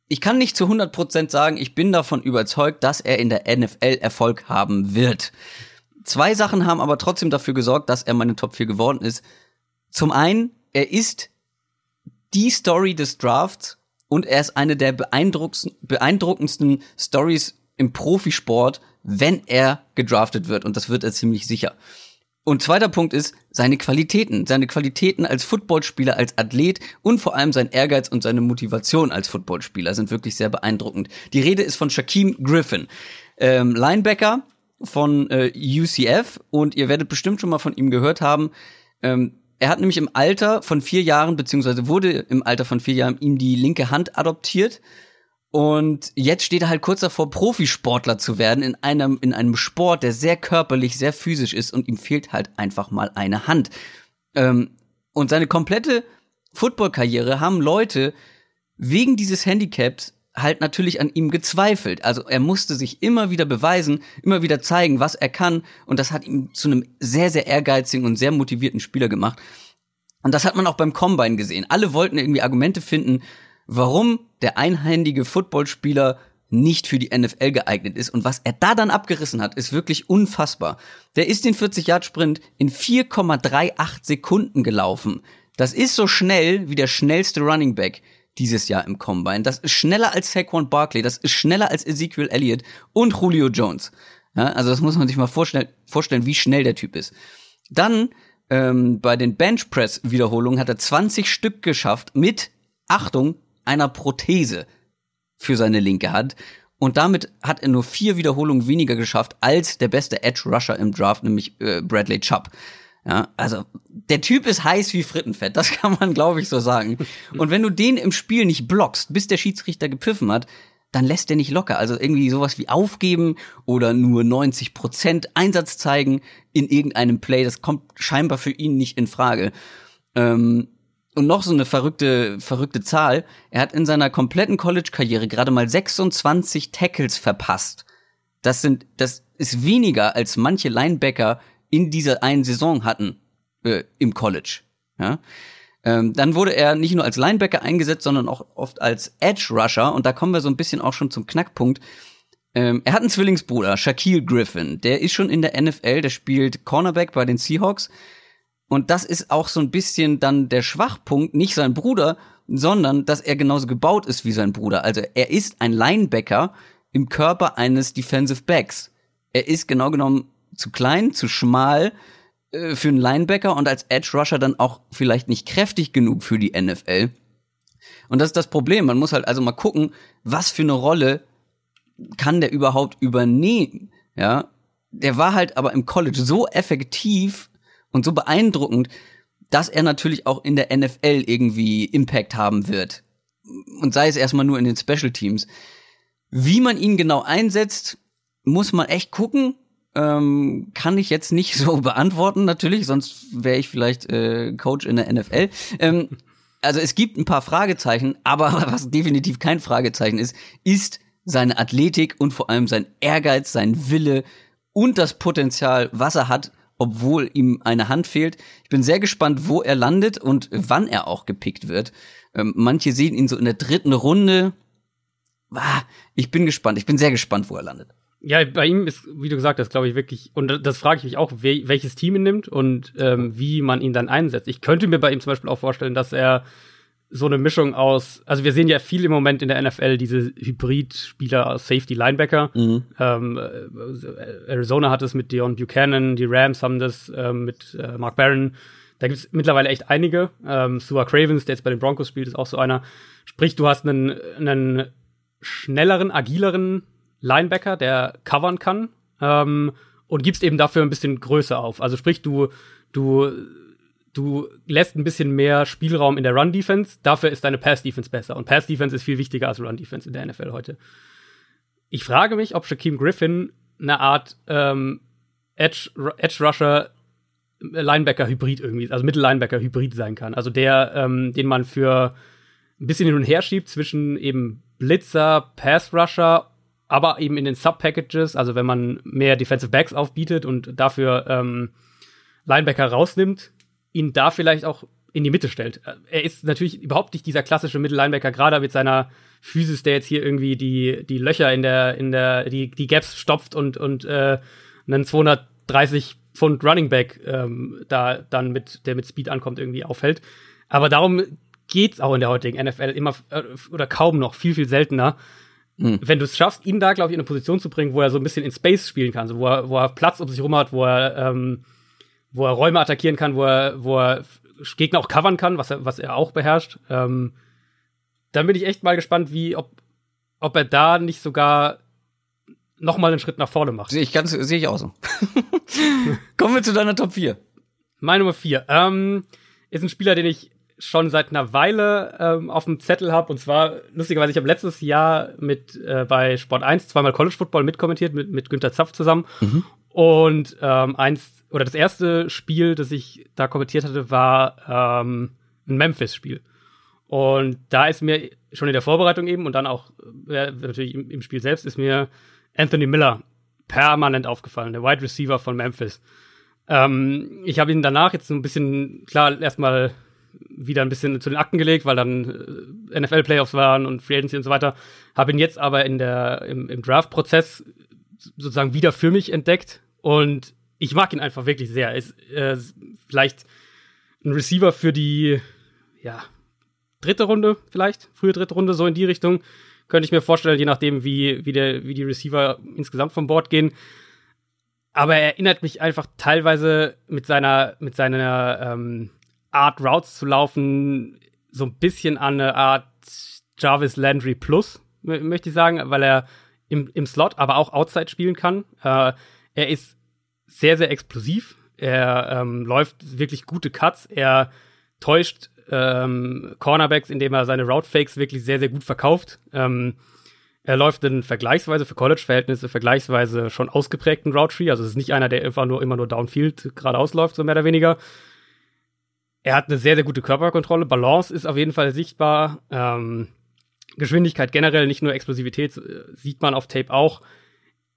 ich kann nicht zu 100% sagen, ich bin davon überzeugt, dass er in der NFL Erfolg haben wird. Zwei Sachen haben aber trotzdem dafür gesorgt, dass er meine Top 4 geworden ist. Zum einen, er ist die Story des Drafts und er ist eine der beeindruckendsten Stories im Profisport, wenn er gedraftet wird. Und das wird er ziemlich sicher. Und zweiter Punkt ist seine Qualitäten. Seine Qualitäten als Footballspieler, als Athlet und vor allem sein Ehrgeiz und seine Motivation als Footballspieler sind wirklich sehr beeindruckend. Die Rede ist von Shaquem Griffin, ähm, Linebacker von äh, UCF und ihr werdet bestimmt schon mal von ihm gehört haben. Ähm, er hat nämlich im Alter von vier Jahren, beziehungsweise wurde im Alter von vier Jahren ihm die linke Hand adoptiert und jetzt steht er halt kurz davor, Profisportler zu werden in einem, in einem Sport, der sehr körperlich, sehr physisch ist und ihm fehlt halt einfach mal eine Hand. Ähm, und seine komplette Footballkarriere haben Leute wegen dieses Handicaps halt natürlich an ihm gezweifelt. Also er musste sich immer wieder beweisen, immer wieder zeigen, was er kann. Und das hat ihn zu einem sehr, sehr ehrgeizigen und sehr motivierten Spieler gemacht. Und das hat man auch beim Combine gesehen. Alle wollten irgendwie Argumente finden, warum der einhändige Footballspieler nicht für die NFL geeignet ist. Und was er da dann abgerissen hat, ist wirklich unfassbar. Der ist den 40-Yard-Sprint in 4,38 Sekunden gelaufen. Das ist so schnell wie der schnellste Running Back dieses Jahr im Combine. Das ist schneller als Saquon Barkley, das ist schneller als Ezekiel Elliott und Julio Jones. Ja, also das muss man sich mal vorstellen, wie schnell der Typ ist. Dann ähm, bei den Benchpress-Wiederholungen hat er 20 Stück geschafft mit, Achtung, einer Prothese für seine linke Hand. Und damit hat er nur vier Wiederholungen weniger geschafft als der beste Edge Rusher im Draft, nämlich äh, Bradley Chubb. Ja, also der Typ ist heiß wie Frittenfett, das kann man, glaube ich, so sagen. Und wenn du den im Spiel nicht blockst, bis der Schiedsrichter gepfiffen hat, dann lässt der nicht locker. Also irgendwie sowas wie aufgeben oder nur 90 Prozent Einsatz zeigen in irgendeinem Play, das kommt scheinbar für ihn nicht in Frage. Ähm, und noch so eine verrückte, verrückte Zahl. Er hat in seiner kompletten College-Karriere gerade mal 26 Tackles verpasst. Das sind, das ist weniger als manche Linebacker in dieser einen Saison hatten äh, im College. Ja? Ähm, dann wurde er nicht nur als Linebacker eingesetzt, sondern auch oft als Edge Rusher. Und da kommen wir so ein bisschen auch schon zum Knackpunkt. Ähm, er hat einen Zwillingsbruder, Shaquille Griffin. Der ist schon in der NFL, der spielt Cornerback bei den Seahawks. Und das ist auch so ein bisschen dann der Schwachpunkt, nicht sein Bruder, sondern dass er genauso gebaut ist wie sein Bruder. Also er ist ein Linebacker im Körper eines Defensive Backs. Er ist genau genommen zu klein, zu schmal äh, für einen Linebacker und als Edge Rusher dann auch vielleicht nicht kräftig genug für die NFL. Und das ist das Problem. Man muss halt also mal gucken, was für eine Rolle kann der überhaupt übernehmen. Ja, der war halt aber im College so effektiv und so beeindruckend, dass er natürlich auch in der NFL irgendwie Impact haben wird. Und sei es erstmal nur in den Special Teams. Wie man ihn genau einsetzt, muss man echt gucken. Ähm, kann ich jetzt nicht so beantworten, natürlich, sonst wäre ich vielleicht äh, Coach in der NFL. Ähm, also es gibt ein paar Fragezeichen, aber was definitiv kein Fragezeichen ist, ist seine Athletik und vor allem sein Ehrgeiz, sein Wille und das Potenzial, was er hat, obwohl ihm eine Hand fehlt. Ich bin sehr gespannt, wo er landet und wann er auch gepickt wird. Ähm, manche sehen ihn so in der dritten Runde. Ah, ich bin gespannt. Ich bin sehr gespannt, wo er landet. Ja, bei ihm ist, wie du gesagt hast, glaube ich wirklich, und das frage ich mich auch, welches Team ihn nimmt und ähm, wie man ihn dann einsetzt. Ich könnte mir bei ihm zum Beispiel auch vorstellen, dass er so eine Mischung aus, also wir sehen ja viel im Moment in der NFL diese Hybrid-Spieler aus Safety Linebacker. Mhm. Ähm, äh, Arizona hat es mit Dion Buchanan, die Rams haben das ähm, mit äh, Mark Barron. Da gibt es mittlerweile echt einige. Ähm, Sua Cravens, der jetzt bei den Broncos spielt, ist auch so einer. Sprich, du hast einen, einen schnelleren, agileren Linebacker, der covern kann ähm, und gibst eben dafür ein bisschen Größe auf. Also sprich, du, du du lässt ein bisschen mehr Spielraum in der Run-Defense, dafür ist deine Pass-Defense besser. Und Pass-Defense ist viel wichtiger als Run-Defense in der NFL heute. Ich frage mich, ob Shaquem Griffin eine Art ähm, Edge-Rusher Linebacker-Hybrid irgendwie, also Mittel-Linebacker-Hybrid sein kann. Also der, ähm, den man für ein bisschen hin und her schiebt zwischen eben Blitzer, Pass-Rusher, aber eben in den Sub-Packages, also wenn man mehr Defensive Backs aufbietet und dafür ähm, Linebacker rausnimmt, ihn da vielleicht auch in die Mitte stellt. Er ist natürlich überhaupt nicht dieser klassische Mittellinebacker, gerade mit seiner Physis, der jetzt hier irgendwie die, die Löcher in der, in der, die, die Gaps stopft und, und äh, einen 230 Pfund Running Back ähm, da dann mit, der mit Speed ankommt, irgendwie aufhält. Aber darum geht's auch in der heutigen NFL immer äh, oder kaum noch, viel, viel seltener. Mhm. Wenn du es schaffst, ihn da, glaube ich, in eine Position zu bringen, wo er so ein bisschen in Space spielen kann, so wo er, wo er Platz um sich rum hat, wo er ähm, wo er Räume attackieren kann, wo er, wo er Gegner auch covern kann, was er, was er auch beherrscht. Ähm, dann bin ich echt mal gespannt, wie, ob, ob er da nicht sogar noch mal einen Schritt nach vorne macht. Sehe ich ganz, sehe ich auch so. Kommen wir zu deiner Top 4. Meine Nummer 4. Ähm, ist ein Spieler, den ich schon seit einer Weile ähm, auf dem Zettel habe. Und zwar, lustigerweise, ich habe letztes Jahr mit äh, bei Sport 1 zweimal College Football mitkommentiert, mit, mit Günter Zapf zusammen. Mhm. Und ähm, eins oder das erste Spiel, das ich da kommentiert hatte, war ähm, ein Memphis-Spiel. Und da ist mir schon in der Vorbereitung eben und dann auch äh, natürlich im, im, Spiel selbst ist mir Anthony Miller permanent aufgefallen, der Wide Receiver von Memphis. Ähm, ich habe ihn danach jetzt so ein bisschen, klar, erstmal wieder ein bisschen zu den Akten gelegt, weil dann äh, NFL-Playoffs waren und Free Agency und so weiter. Habe ihn jetzt aber in der, im, im Draft-Prozess sozusagen wieder für mich entdeckt und ich mag ihn einfach wirklich sehr. Er ist äh, vielleicht ein Receiver für die, ja, dritte Runde vielleicht, frühe dritte Runde, so in die Richtung. Könnte ich mir vorstellen, je nachdem, wie, wie, der, wie die Receiver insgesamt vom Board gehen. Aber er erinnert mich einfach teilweise mit seiner, mit seiner ähm, Art Routes zu laufen, so ein bisschen an eine Art Jarvis Landry Plus, möchte ich sagen, weil er im, im Slot, aber auch Outside spielen kann. Äh, er ist sehr, sehr explosiv. Er ähm, läuft wirklich gute Cuts. Er täuscht ähm, Cornerbacks, indem er seine Route Fakes wirklich sehr, sehr gut verkauft. Ähm, er läuft in vergleichsweise für College-Verhältnisse vergleichsweise schon ausgeprägten Route Tree. Also es ist nicht einer, der einfach nur immer nur Downfield geradeaus läuft, so mehr oder weniger. Er hat eine sehr, sehr gute Körperkontrolle. Balance ist auf jeden Fall sichtbar. Ähm, Geschwindigkeit generell, nicht nur Explosivität, äh, sieht man auf Tape auch.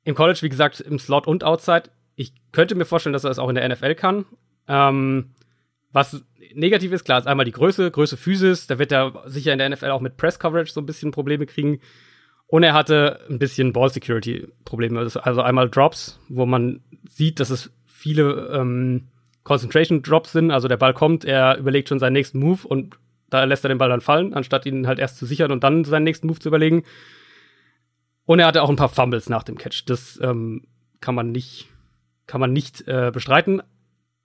Im College, wie gesagt, im Slot und Outside. Ich könnte mir vorstellen, dass er das auch in der NFL kann. Ähm, was negativ ist, klar, ist einmal die Größe, Größe Physis. Da wird er sicher in der NFL auch mit Press Coverage so ein bisschen Probleme kriegen. Und er hatte ein bisschen Ball Security Probleme. Also einmal Drops, wo man sieht, dass es viele ähm, Concentration Drops sind. Also der Ball kommt, er überlegt schon seinen nächsten Move und da lässt er den Ball dann fallen, anstatt ihn halt erst zu sichern und dann seinen nächsten Move zu überlegen. Und er hatte auch ein paar Fumbles nach dem Catch. Das ähm, kann man nicht, kann man nicht äh, bestreiten.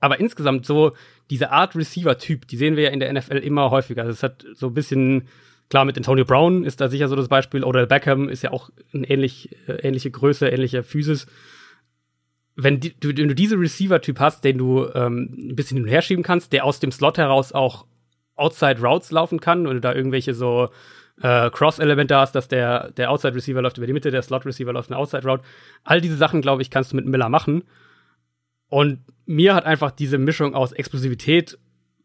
Aber insgesamt so diese Art Receiver-Typ, die sehen wir ja in der NFL immer häufiger. Das hat so ein bisschen Klar, mit Antonio Brown ist da sicher so das Beispiel. Oder Beckham ist ja auch eine ähnlich, äh, ähnliche Größe, ähnliche Physis. Wenn, die, du, wenn du diese Receiver-Typ hast, den du ähm, ein bisschen hin und her schieben kannst, der aus dem Slot heraus auch Outside Routes laufen kann und du da irgendwelche so äh, Cross-Elemente hast, dass der, der Outside-Receiver läuft über die Mitte, der Slot-Receiver läuft eine Outside-Route. All diese Sachen, glaube ich, kannst du mit Miller machen. Und mir hat einfach diese Mischung aus Explosivität,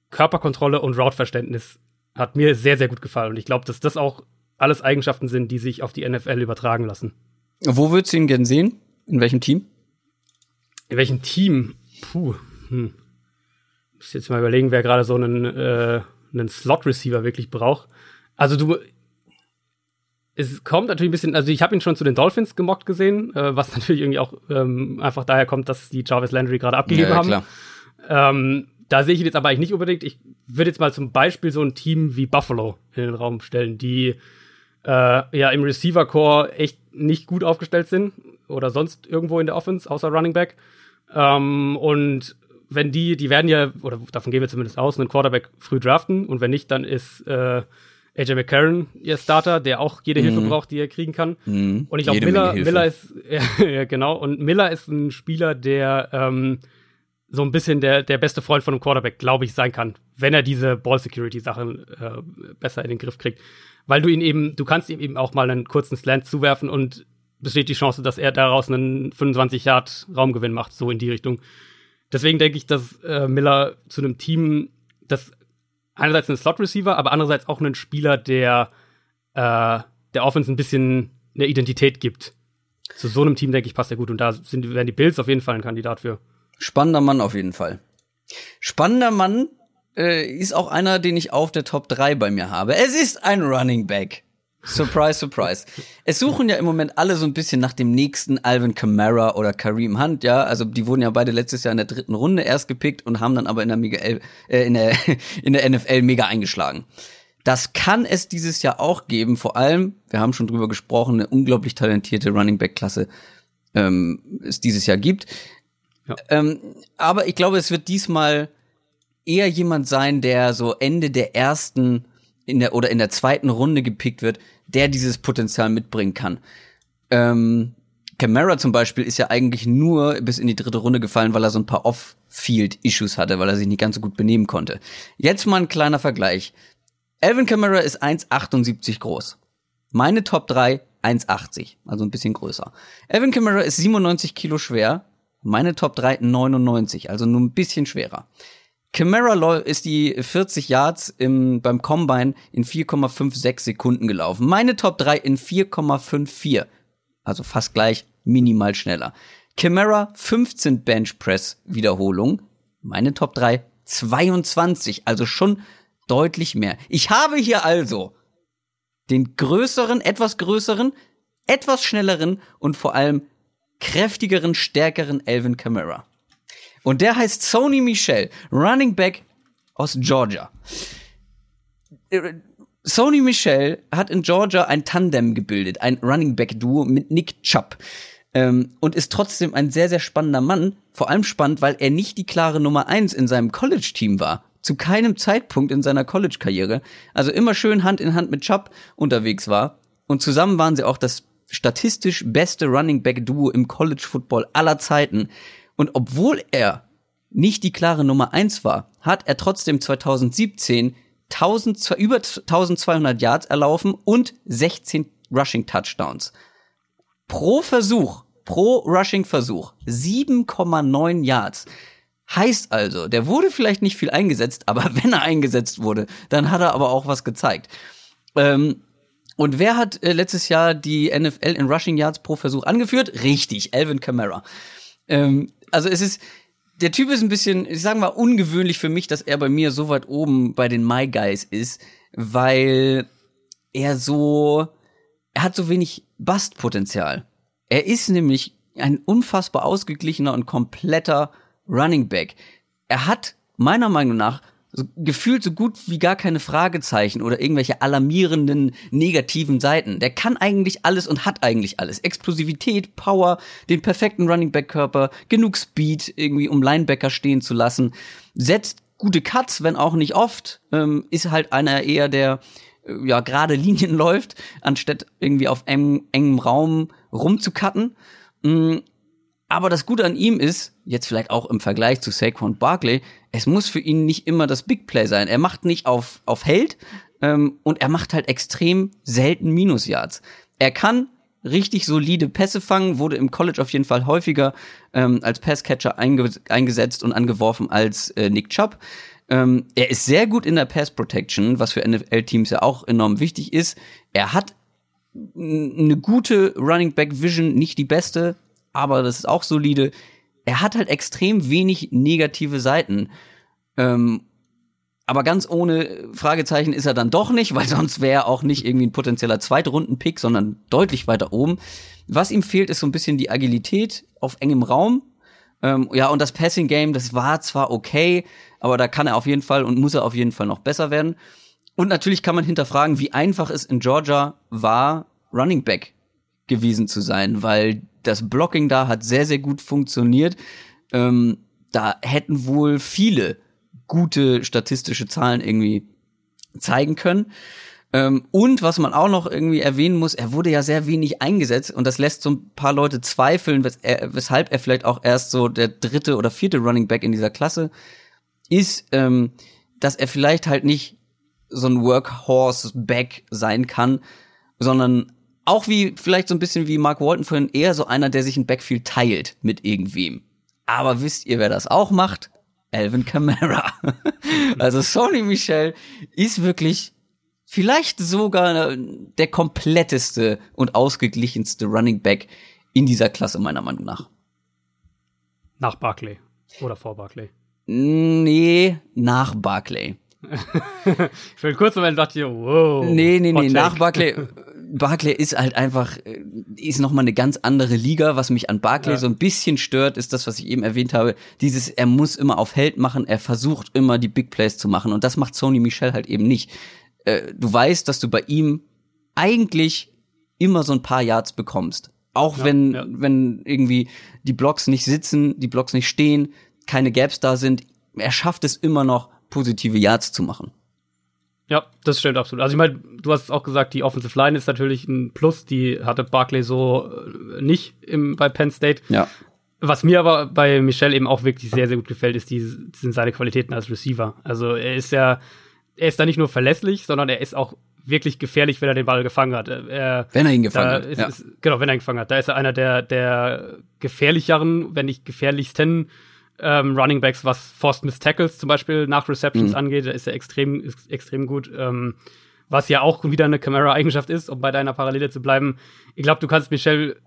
Körperkontrolle und Route-Verständnis hat mir sehr, sehr gut gefallen. Und ich glaube, dass das auch alles Eigenschaften sind, die sich auf die NFL übertragen lassen. Wo würdest du ihn gern sehen? In welchem Team? In welchem Team? Puh. Hm. Muss jetzt mal überlegen, wer gerade so einen, äh, einen Slot-Receiver wirklich braucht. Also du, es kommt natürlich ein bisschen, also ich habe ihn schon zu den Dolphins gemockt gesehen, äh, was natürlich irgendwie auch ähm, einfach daher kommt, dass die Jarvis Landry gerade abgegeben ja, ja, haben. Ähm, da sehe ich ihn jetzt aber eigentlich nicht unbedingt. Ich würde jetzt mal zum Beispiel so ein Team wie Buffalo in den Raum stellen, die äh, ja im Receiver Core echt nicht gut aufgestellt sind oder sonst irgendwo in der Offense außer Running Back. Ähm, und wenn die, die werden ja, oder davon gehen wir zumindest aus, einen Quarterback früh draften und wenn nicht, dann ist äh, AJ McCarron ihr Starter, der auch jede Hilfe mhm. braucht, die er kriegen kann. Mhm. Und ich glaube, Miller, Miller ist, ja, genau, und Miller ist ein Spieler, der ähm, so ein bisschen der, der beste Freund von einem Quarterback, glaube ich, sein kann, wenn er diese Ball-Security-Sachen äh, besser in den Griff kriegt. Weil du ihn eben, du kannst ihm eben auch mal einen kurzen Slant zuwerfen und besteht die Chance, dass er daraus einen 25-Yard-Raumgewinn macht, so in die Richtung. Deswegen denke ich, dass äh, Miller zu einem Team, das einerseits einen Slot-Receiver, aber andererseits auch einen Spieler, der äh, der Offense ein bisschen eine Identität gibt. Zu so einem Team, denke ich, passt er gut. Und da sind, werden die Bills auf jeden Fall ein Kandidat für. Spannender Mann auf jeden Fall. Spannender Mann äh, ist auch einer, den ich auf der Top 3 bei mir habe. Es ist ein Running Back. Surprise, surprise. Es suchen ja im Moment alle so ein bisschen nach dem nächsten Alvin Kamara oder Kareem Hunt, ja. Also die wurden ja beide letztes Jahr in der dritten Runde erst gepickt und haben dann aber in der, mega, äh, in der, in der NFL mega eingeschlagen. Das kann es dieses Jahr auch geben, vor allem, wir haben schon drüber gesprochen, eine unglaublich talentierte Running Back Klasse ähm, es dieses Jahr gibt. Ja. Ähm, aber ich glaube, es wird diesmal eher jemand sein, der so Ende der ersten in der oder in der zweiten Runde gepickt wird, der dieses Potenzial mitbringen kann. Ähm, Camara zum Beispiel ist ja eigentlich nur bis in die dritte Runde gefallen, weil er so ein paar Off-Field-Issues hatte, weil er sich nicht ganz so gut benehmen konnte. Jetzt mal ein kleiner Vergleich. Alvin Kamara ist 1,78 groß. Meine Top 3 1,80, also ein bisschen größer. Alvin Kamara ist 97 Kilo schwer, meine Top 3 99, also nur ein bisschen schwerer. Camara ist die 40 Yards im, beim Combine in 4,56 Sekunden gelaufen. Meine Top 3 in 4,54. Also fast gleich, minimal schneller. Camara 15 Bench Press Wiederholungen. Meine Top 3 22, also schon Deutlich mehr. Ich habe hier also den größeren, etwas größeren, etwas schnelleren und vor allem kräftigeren, stärkeren Elvin Kamara. Und der heißt Sony Michel, Running Back aus Georgia. Sony Michel hat in Georgia ein Tandem gebildet, ein Running Back Duo mit Nick Chubb. Ähm, und ist trotzdem ein sehr, sehr spannender Mann. Vor allem spannend, weil er nicht die klare Nummer eins in seinem College-Team war. Zu keinem Zeitpunkt in seiner College-Karriere. Also immer schön Hand in Hand mit Chubb unterwegs war. Und zusammen waren sie auch das statistisch beste Running Back Duo im College Football aller Zeiten. Und obwohl er nicht die klare Nummer eins war, hat er trotzdem 2017 1000, über 1200 Yards erlaufen und 16 Rushing Touchdowns. Pro Versuch, pro Rushing Versuch 7,9 Yards. Heißt also, der wurde vielleicht nicht viel eingesetzt, aber wenn er eingesetzt wurde, dann hat er aber auch was gezeigt. Ähm, und wer hat äh, letztes Jahr die NFL in Rushing Yards pro Versuch angeführt? Richtig, Alvin Kamara. Ähm, also es ist, der Typ ist ein bisschen, ich sag mal, ungewöhnlich für mich, dass er bei mir so weit oben bei den My Guys ist, weil er so, er hat so wenig Bastpotenzial. Er ist nämlich ein unfassbar ausgeglichener und kompletter Running Back. Er hat meiner Meinung nach so gefühlt so gut wie gar keine Fragezeichen oder irgendwelche alarmierenden negativen Seiten. Der kann eigentlich alles und hat eigentlich alles. Explosivität, Power, den perfekten Running Back Körper, genug Speed irgendwie um Linebacker stehen zu lassen, setzt gute Cuts, wenn auch nicht oft, ähm, ist halt einer eher der äh, ja gerade Linien läuft, anstatt irgendwie auf engem, engem Raum rumzucutten. Aber das Gute an ihm ist, jetzt vielleicht auch im Vergleich zu Saquon Barkley, es muss für ihn nicht immer das Big Play sein. Er macht nicht auf, auf Held ähm, und er macht halt extrem selten Minusyards. Er kann richtig solide Pässe fangen, wurde im College auf jeden Fall häufiger ähm, als Passcatcher einge eingesetzt und angeworfen als äh, Nick Chubb. Ähm, er ist sehr gut in der Pass Protection, was für NFL-Teams ja auch enorm wichtig ist. Er hat eine gute Running Back Vision, nicht die beste, aber das ist auch solide. Er hat halt extrem wenig negative Seiten. Ähm, aber ganz ohne Fragezeichen ist er dann doch nicht, weil sonst wäre er auch nicht irgendwie ein potenzieller Zweitrunden-Pick, sondern deutlich weiter oben. Was ihm fehlt, ist so ein bisschen die Agilität auf engem Raum. Ähm, ja, und das Passing-Game, das war zwar okay, aber da kann er auf jeden Fall und muss er auf jeden Fall noch besser werden. Und natürlich kann man hinterfragen, wie einfach es in Georgia war, Running Back gewesen zu sein, weil das Blocking da hat sehr, sehr gut funktioniert. Ähm, da hätten wohl viele gute statistische Zahlen irgendwie zeigen können. Ähm, und was man auch noch irgendwie erwähnen muss, er wurde ja sehr wenig eingesetzt und das lässt so ein paar Leute zweifeln, wes er, weshalb er vielleicht auch erst so der dritte oder vierte Running Back in dieser Klasse ist, ähm, dass er vielleicht halt nicht so ein Workhorse-Back sein kann, sondern auch wie, vielleicht so ein bisschen wie Mark Walton vorhin, eher so einer, der sich ein Backfield teilt mit irgendwem. Aber wisst ihr, wer das auch macht? Alvin Kamara. also Sony Michel ist wirklich vielleicht sogar der kompletteste und ausgeglichenste Running Back in dieser Klasse, meiner Meinung nach. Nach Barclay. Oder vor Barclay. Nee, nach Barclay. Für einen kurzen Moment dachte ich, wow. Nee, nee, nee, nach Barclay. Barclay ist halt einfach, äh, ist nochmal eine ganz andere Liga. Was mich an Barclay ja. so ein bisschen stört, ist das, was ich eben erwähnt habe. Dieses, er muss immer auf Held machen, er versucht immer die Big Plays zu machen. Und das macht Sony Michel halt eben nicht. Äh, du weißt, dass du bei ihm eigentlich immer so ein paar Yards bekommst. Auch ja, wenn, ja. wenn irgendwie die Blocks nicht sitzen, die Blocks nicht stehen, keine Gaps da sind. Er schafft es immer noch, positive Yards zu machen. Ja, das stimmt absolut. Also ich meine, du hast auch gesagt, die Offensive Line ist natürlich ein Plus, die hatte Barclay so äh, nicht im, bei Penn State. Ja. Was mir aber bei Michel eben auch wirklich sehr, sehr gut gefällt, ist die, sind seine Qualitäten als Receiver. Also er ist ja, er ist da nicht nur verlässlich, sondern er ist auch wirklich gefährlich, wenn er den Ball gefangen hat. Er, wenn er ihn gefangen hat. Ist, ja. ist, genau, wenn er ihn gefangen hat. Da ist er einer der, der gefährlicheren, wenn nicht gefährlichsten ähm, Running Backs, was Forced Miss Tackles zum Beispiel nach Receptions mhm. angeht, da ist er extrem, ist extrem gut. Ähm, was ja auch wieder eine Camera-Eigenschaft ist, um bei deiner Parallele zu bleiben. Ich glaube, du kannst Michel,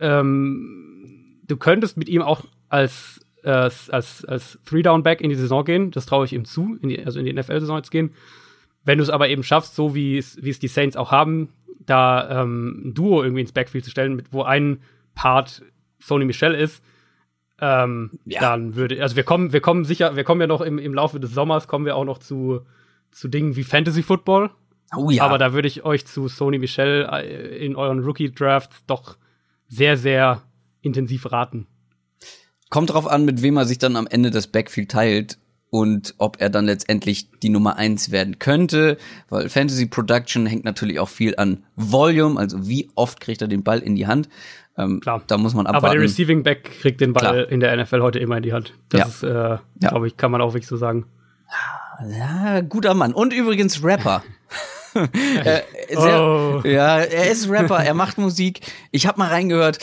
ähm, du könntest mit ihm auch als äh, als als Three-Down-Back in die Saison gehen. Das traue ich ihm zu, in die, also in die NFL-Saison jetzt gehen. wenn du es aber eben schaffst, so wie es wie es die Saints auch haben, da ähm, ein Duo irgendwie ins Backfield zu stellen, mit, wo ein Part Sony Michel ist, ähm, ja. dann würde, also wir kommen, wir kommen sicher, wir kommen ja noch im, im Laufe des Sommers, kommen wir auch noch zu, zu Dingen wie Fantasy Football. Oh ja. Aber da würde ich euch zu Sony Michel äh, in euren Rookie Drafts doch sehr, sehr intensiv raten. Kommt drauf an, mit wem er sich dann am Ende das Backfield teilt und ob er dann letztendlich die Nummer eins werden könnte, weil Fantasy Production hängt natürlich auch viel an Volume, also wie oft kriegt er den Ball in die Hand. Ähm, Klar. Da muss man abwarten. Aber der Receiving Back kriegt den Ball Klar. in der NFL heute immer in die Hand. Das ja. ist, äh, ja. glaube ich, kann man auch wirklich so sagen. Ja, guter Mann. Und übrigens Rapper. äh, sehr, oh. Ja, er ist Rapper, er macht Musik. Ich habe mal reingehört.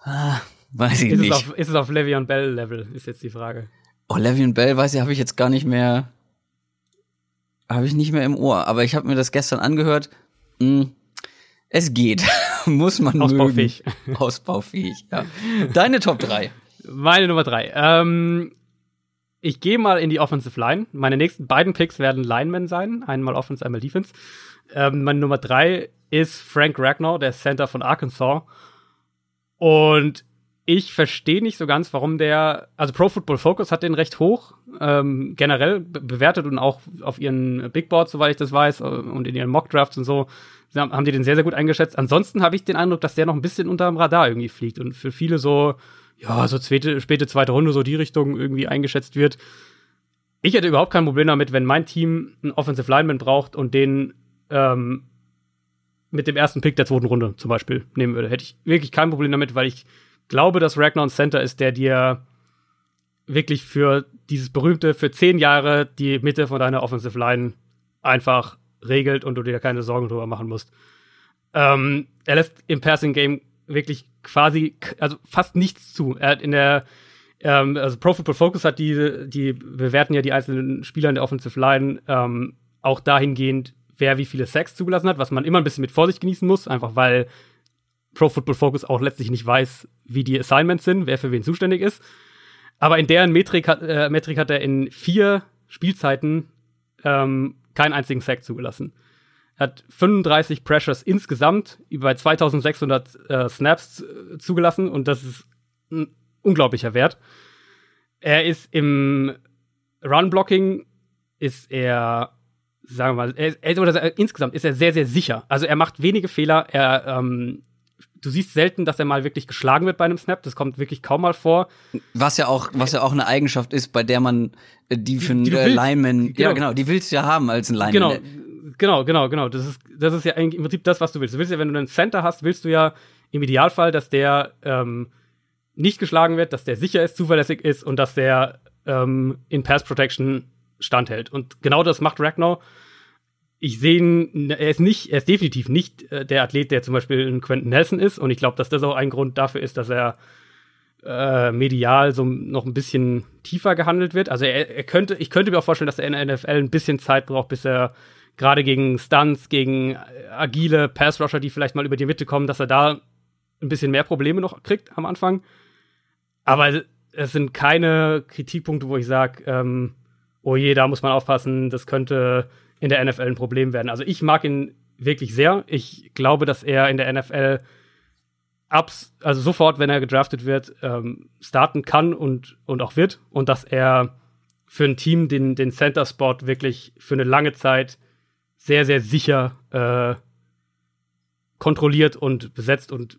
Ah, weiß ich ist nicht. Es auf, ist es auf Le'Veon Bell Level, ist jetzt die Frage. Oh, Le'Veon Bell, weiß ich, habe ich jetzt gar nicht mehr, habe ich nicht mehr im Ohr. Aber ich habe mir das gestern angehört. Hm, es geht, muss man Ausbaufähig. mögen. Ausbaufähig. Ja. Deine Top 3. Meine Nummer 3. Ähm, ich gehe mal in die Offensive Line. Meine nächsten beiden Picks werden Linemen sein. Einmal Offense, einmal Defense. Ähm, meine Nummer 3 ist Frank Ragnar, der Center von Arkansas. Und ich verstehe nicht so ganz, warum der, also Pro Football Focus hat den recht hoch ähm, generell bewertet und auch auf ihren Big Boards, soweit ich das weiß, äh, und in ihren Mock Drafts und so, haben die den sehr, sehr gut eingeschätzt. Ansonsten habe ich den Eindruck, dass der noch ein bisschen unterm Radar irgendwie fliegt und für viele so, ja, so zweite, späte zweite Runde, so die Richtung irgendwie eingeschätzt wird. Ich hätte überhaupt kein Problem damit, wenn mein Team einen Offensive Lineman braucht und den ähm, mit dem ersten Pick der zweiten Runde zum Beispiel nehmen würde. Hätte ich wirklich kein Problem damit, weil ich glaube, dass Ragnar ein Center ist, der dir wirklich für dieses berühmte, für zehn Jahre die Mitte von deiner Offensive Line einfach regelt und du dir keine Sorgen drüber machen musst. Ähm, er lässt im Passing Game wirklich quasi, also fast nichts zu. Er hat in der, ähm, also Pro Football Focus hat die, die bewerten ja die einzelnen Spieler in der Offensive Line ähm, auch dahingehend, wer wie viele Sacks zugelassen hat, was man immer ein bisschen mit Vorsicht genießen muss, einfach weil Pro Football Focus auch letztlich nicht weiß, wie die Assignments sind, wer für wen zuständig ist. Aber in deren Metrik hat, äh, Metrik hat er in vier Spielzeiten ähm, keinen einzigen Sack zugelassen. Er hat 35 Pressures insgesamt bei 2600 äh, Snaps äh, zugelassen und das ist ein unglaublicher Wert. Er ist im Run-Blocking ist er, sagen wir mal, er, er, oder insgesamt ist er sehr, sehr sicher. Also er macht wenige Fehler, er ähm, du siehst selten, dass er mal wirklich geschlagen wird bei einem Snap. Das kommt wirklich kaum mal vor. Was ja auch, was ja auch eine Eigenschaft ist, bei der man äh, die für einen äh, Lineman, genau. ja genau, die willst du ja haben als ein Lineman. Genau, genau, genau, genau. Das ist, das ist ja eigentlich im Prinzip das, was du willst. Du willst ja, wenn du einen Center hast, willst du ja im Idealfall, dass der ähm, nicht geschlagen wird, dass der sicher ist, zuverlässig ist und dass der ähm, in Pass Protection standhält. Und genau das macht Ragnar ich sehe ihn, er ist nicht, er ist definitiv nicht äh, der Athlet, der zum Beispiel ein Quentin Nelson ist. Und ich glaube, dass das auch ein Grund dafür ist, dass er äh, medial so noch ein bisschen tiefer gehandelt wird. Also er, er, könnte, ich könnte mir auch vorstellen, dass er in der NFL ein bisschen Zeit braucht, bis er gerade gegen Stunts, gegen äh, agile Pass-Rusher, die vielleicht mal über die Mitte kommen, dass er da ein bisschen mehr Probleme noch kriegt am Anfang. Aber es sind keine Kritikpunkte, wo ich sage, ähm, oh je, da muss man aufpassen, das könnte in der NFL ein Problem werden. Also ich mag ihn wirklich sehr. Ich glaube, dass er in der NFL abs, also sofort, wenn er gedraftet wird, ähm, starten kann und, und auch wird. Und dass er für ein Team den, den Center-Spot wirklich für eine lange Zeit sehr, sehr sicher äh, kontrolliert und besetzt und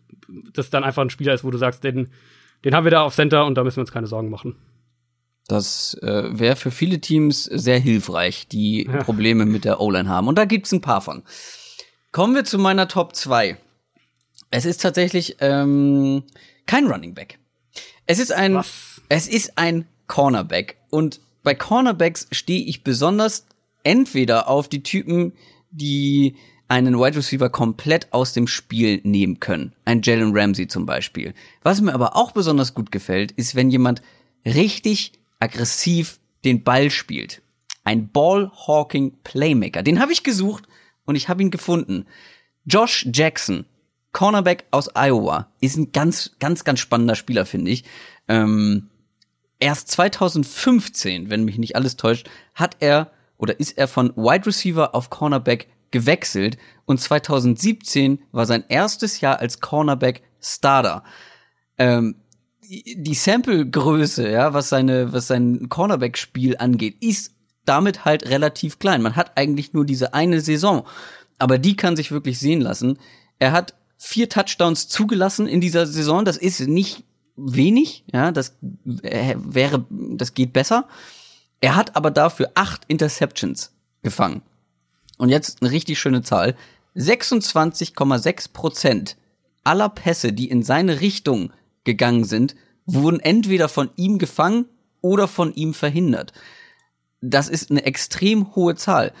das dann einfach ein Spieler ist, wo du sagst, den, den haben wir da auf Center und da müssen wir uns keine Sorgen machen. Das äh, wäre für viele Teams sehr hilfreich, die ja. Probleme mit der O-Line haben. Und da gibt's ein paar von. Kommen wir zu meiner Top 2. Es ist tatsächlich ähm, kein Running Back. Es ist ein, Was? es ist ein Cornerback. Und bei Cornerbacks stehe ich besonders entweder auf die Typen, die einen Wide Receiver komplett aus dem Spiel nehmen können. Ein Jalen Ramsey zum Beispiel. Was mir aber auch besonders gut gefällt, ist, wenn jemand richtig aggressiv den Ball spielt. Ein Ball-Hawking Playmaker. Den habe ich gesucht und ich habe ihn gefunden. Josh Jackson, Cornerback aus Iowa, ist ein ganz, ganz, ganz spannender Spieler, finde ich. Ähm, erst 2015, wenn mich nicht alles täuscht, hat er oder ist er von Wide Receiver auf Cornerback gewechselt und 2017 war sein erstes Jahr als Cornerback Starter. Ähm, die Sample-Größe, ja, was seine, was sein Cornerback-Spiel angeht, ist damit halt relativ klein. Man hat eigentlich nur diese eine Saison, aber die kann sich wirklich sehen lassen. Er hat vier Touchdowns zugelassen in dieser Saison. Das ist nicht wenig, ja, das äh, wäre, das geht besser. Er hat aber dafür acht Interceptions gefangen. Und jetzt eine richtig schöne Zahl. 26,6 Prozent aller Pässe, die in seine Richtung gegangen sind, wurden entweder von ihm gefangen oder von ihm verhindert. Das ist eine extrem hohe Zahl.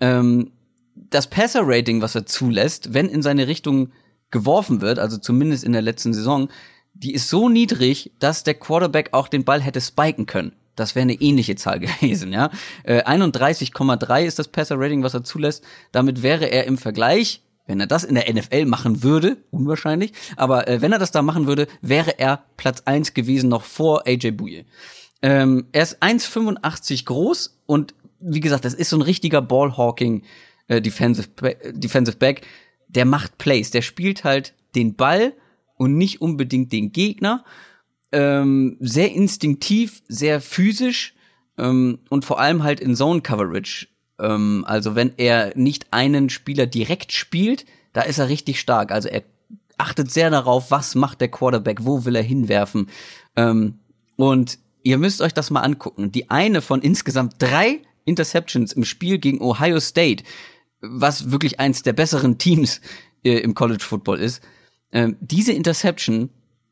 Ähm, das Passer-Rating, was er zulässt, wenn in seine Richtung geworfen wird, also zumindest in der letzten Saison, die ist so niedrig, dass der Quarterback auch den Ball hätte spiken können. Das wäre eine ähnliche Zahl gewesen, ja. Äh, 31,3 ist das Passer-Rating, was er zulässt. Damit wäre er im Vergleich wenn er das in der NFL machen würde, unwahrscheinlich, aber äh, wenn er das da machen würde, wäre er Platz eins gewesen noch vor AJ Bouye. Ähm, er ist 1,85 groß und wie gesagt, das ist so ein richtiger Ballhawking äh, Defensive, Defensive Back. Der macht Plays, der spielt halt den Ball und nicht unbedingt den Gegner. Ähm, sehr instinktiv, sehr physisch ähm, und vor allem halt in Zone Coverage ähm, also wenn er nicht einen Spieler direkt spielt, da ist er richtig stark. Also er achtet sehr darauf, was macht der Quarterback, wo will er hinwerfen. Ähm, und ihr müsst euch das mal angucken. Die eine von insgesamt drei Interceptions im Spiel gegen Ohio State, was wirklich eins der besseren Teams äh, im College Football ist. Ähm, diese Interception,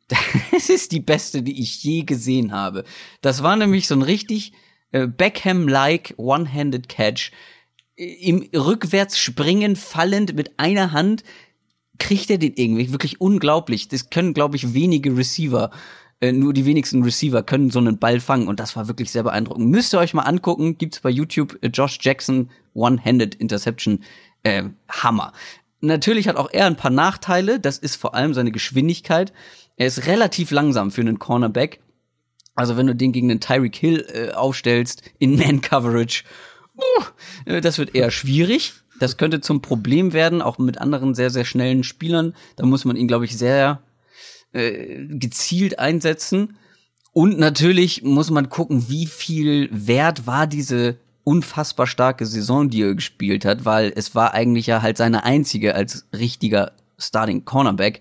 das ist die beste, die ich je gesehen habe. Das war nämlich so ein richtig Beckham-like One-Handed Catch. Im rückwärts springen, fallend mit einer Hand kriegt er den irgendwie. Wirklich unglaublich. Das können, glaube ich, wenige Receiver äh, nur die wenigsten Receiver können so einen Ball fangen und das war wirklich sehr beeindruckend. Müsst ihr euch mal angucken, gibt's bei YouTube äh, Josh Jackson One-Handed Interception. Äh, Hammer. Natürlich hat auch er ein paar Nachteile, das ist vor allem seine Geschwindigkeit. Er ist relativ langsam für einen Cornerback also wenn du den gegen den Tyreek Hill äh, aufstellst in Man-Coverage, uh, das wird eher schwierig. Das könnte zum Problem werden, auch mit anderen sehr, sehr schnellen Spielern. Da muss man ihn, glaube ich, sehr äh, gezielt einsetzen. Und natürlich muss man gucken, wie viel wert war diese unfassbar starke Saison, die er gespielt hat, weil es war eigentlich ja halt seine einzige als richtiger Starting Cornerback.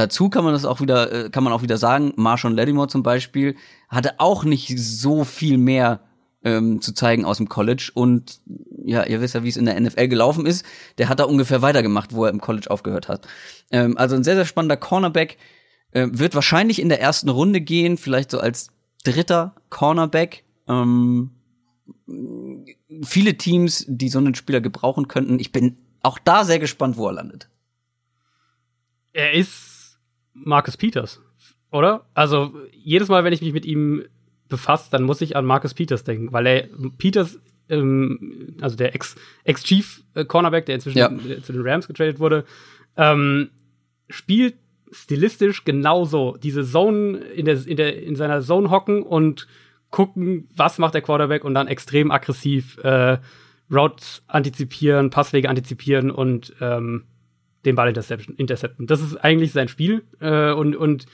Dazu kann man das auch wieder, äh, kann man auch wieder sagen, Marshawn Lattimore zum Beispiel hatte auch nicht so viel mehr ähm, zu zeigen aus dem College und ja, ihr wisst ja, wie es in der NFL gelaufen ist. Der hat da ungefähr weitergemacht, wo er im College aufgehört hat. Ähm, also ein sehr, sehr spannender Cornerback. Äh, wird wahrscheinlich in der ersten Runde gehen, vielleicht so als dritter Cornerback. Ähm, viele Teams, die so einen Spieler gebrauchen könnten. Ich bin auch da sehr gespannt, wo er landet. Er ist Marcus Peters, oder? Also jedes Mal, wenn ich mich mit ihm befasse, dann muss ich an Marcus Peters denken, weil er Peters, ähm, also der Ex, Ex-Chief Cornerback, der inzwischen ja. zu den Rams getradet wurde, ähm, spielt stilistisch genauso diese Zone in der, in der in seiner Zone hocken und gucken, was macht der Quarterback und dann extrem aggressiv äh, Routes antizipieren, Passwege antizipieren und ähm, den Ball intercepten. Das ist eigentlich sein Spiel. Äh, und, und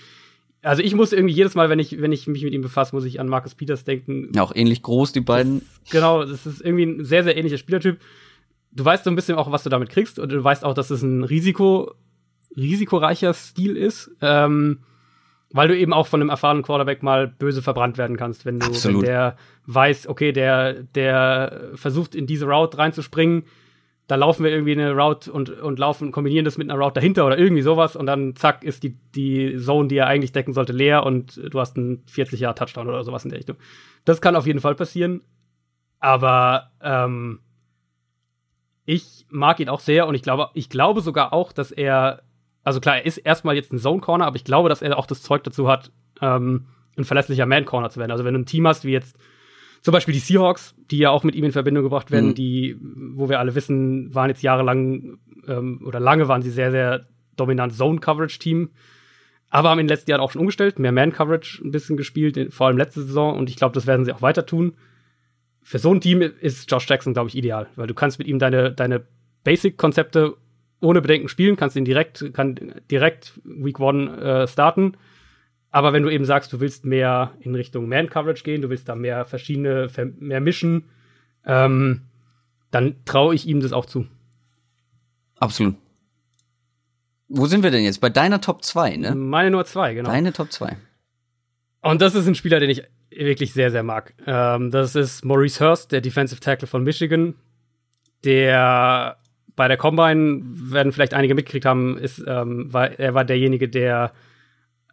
also ich muss irgendwie jedes Mal, wenn ich, wenn ich mich mit ihm befasse, muss ich an Marcus Peters denken. Ja, auch ähnlich groß, die beiden. Das, genau, das ist irgendwie ein sehr, sehr ähnlicher Spielertyp. Du weißt so ein bisschen auch, was du damit kriegst, und du weißt auch, dass es ein Risiko, risikoreicher Stil ist. Ähm, weil du eben auch von einem erfahrenen Quarterback mal böse verbrannt werden kannst, wenn du, wenn der weiß, okay, der, der versucht in diese Route reinzuspringen, da laufen wir irgendwie eine Route und, und laufen, kombinieren das mit einer Route dahinter oder irgendwie sowas und dann zack ist die, die Zone, die er eigentlich decken sollte, leer und du hast einen 40-Jahr-Touchdown oder sowas in der Richtung. Das kann auf jeden Fall passieren. Aber ähm, ich mag ihn auch sehr und ich glaube, ich glaube sogar auch, dass er, also klar, er ist erstmal jetzt ein Zone-Corner, aber ich glaube, dass er auch das Zeug dazu hat, ähm, ein verlässlicher Man-Corner zu werden. Also wenn du ein Team hast, wie jetzt zum Beispiel die Seahawks, die ja auch mit ihm in Verbindung gebracht werden, mhm. die, wo wir alle wissen, waren jetzt jahrelang ähm, oder lange waren sie sehr, sehr dominant Zone-Coverage-Team. Aber haben in den letzten Jahren auch schon umgestellt, mehr Man-Coverage ein bisschen gespielt, vor allem letzte Saison. Und ich glaube, das werden sie auch weiter tun. für so ein Team ist Josh Jackson, glaube ich, ideal, weil du kannst mit ihm deine, deine Basic-Konzepte ohne Bedenken spielen, kannst ihn direkt, kann direkt Week One äh, starten. Aber wenn du eben sagst, du willst mehr in Richtung Man-Coverage gehen, du willst da mehr verschiedene, mehr mischen, ähm, dann traue ich ihm das auch zu. Absolut. Wo sind wir denn jetzt? Bei deiner Top 2, ne? Meine Nummer 2, genau. Deine Top 2. Und das ist ein Spieler, den ich wirklich sehr, sehr mag. Ähm, das ist Maurice Hurst, der Defensive Tackle von Michigan, der bei der Combine, werden vielleicht einige mitgekriegt haben, ist, ähm, war, er war derjenige, der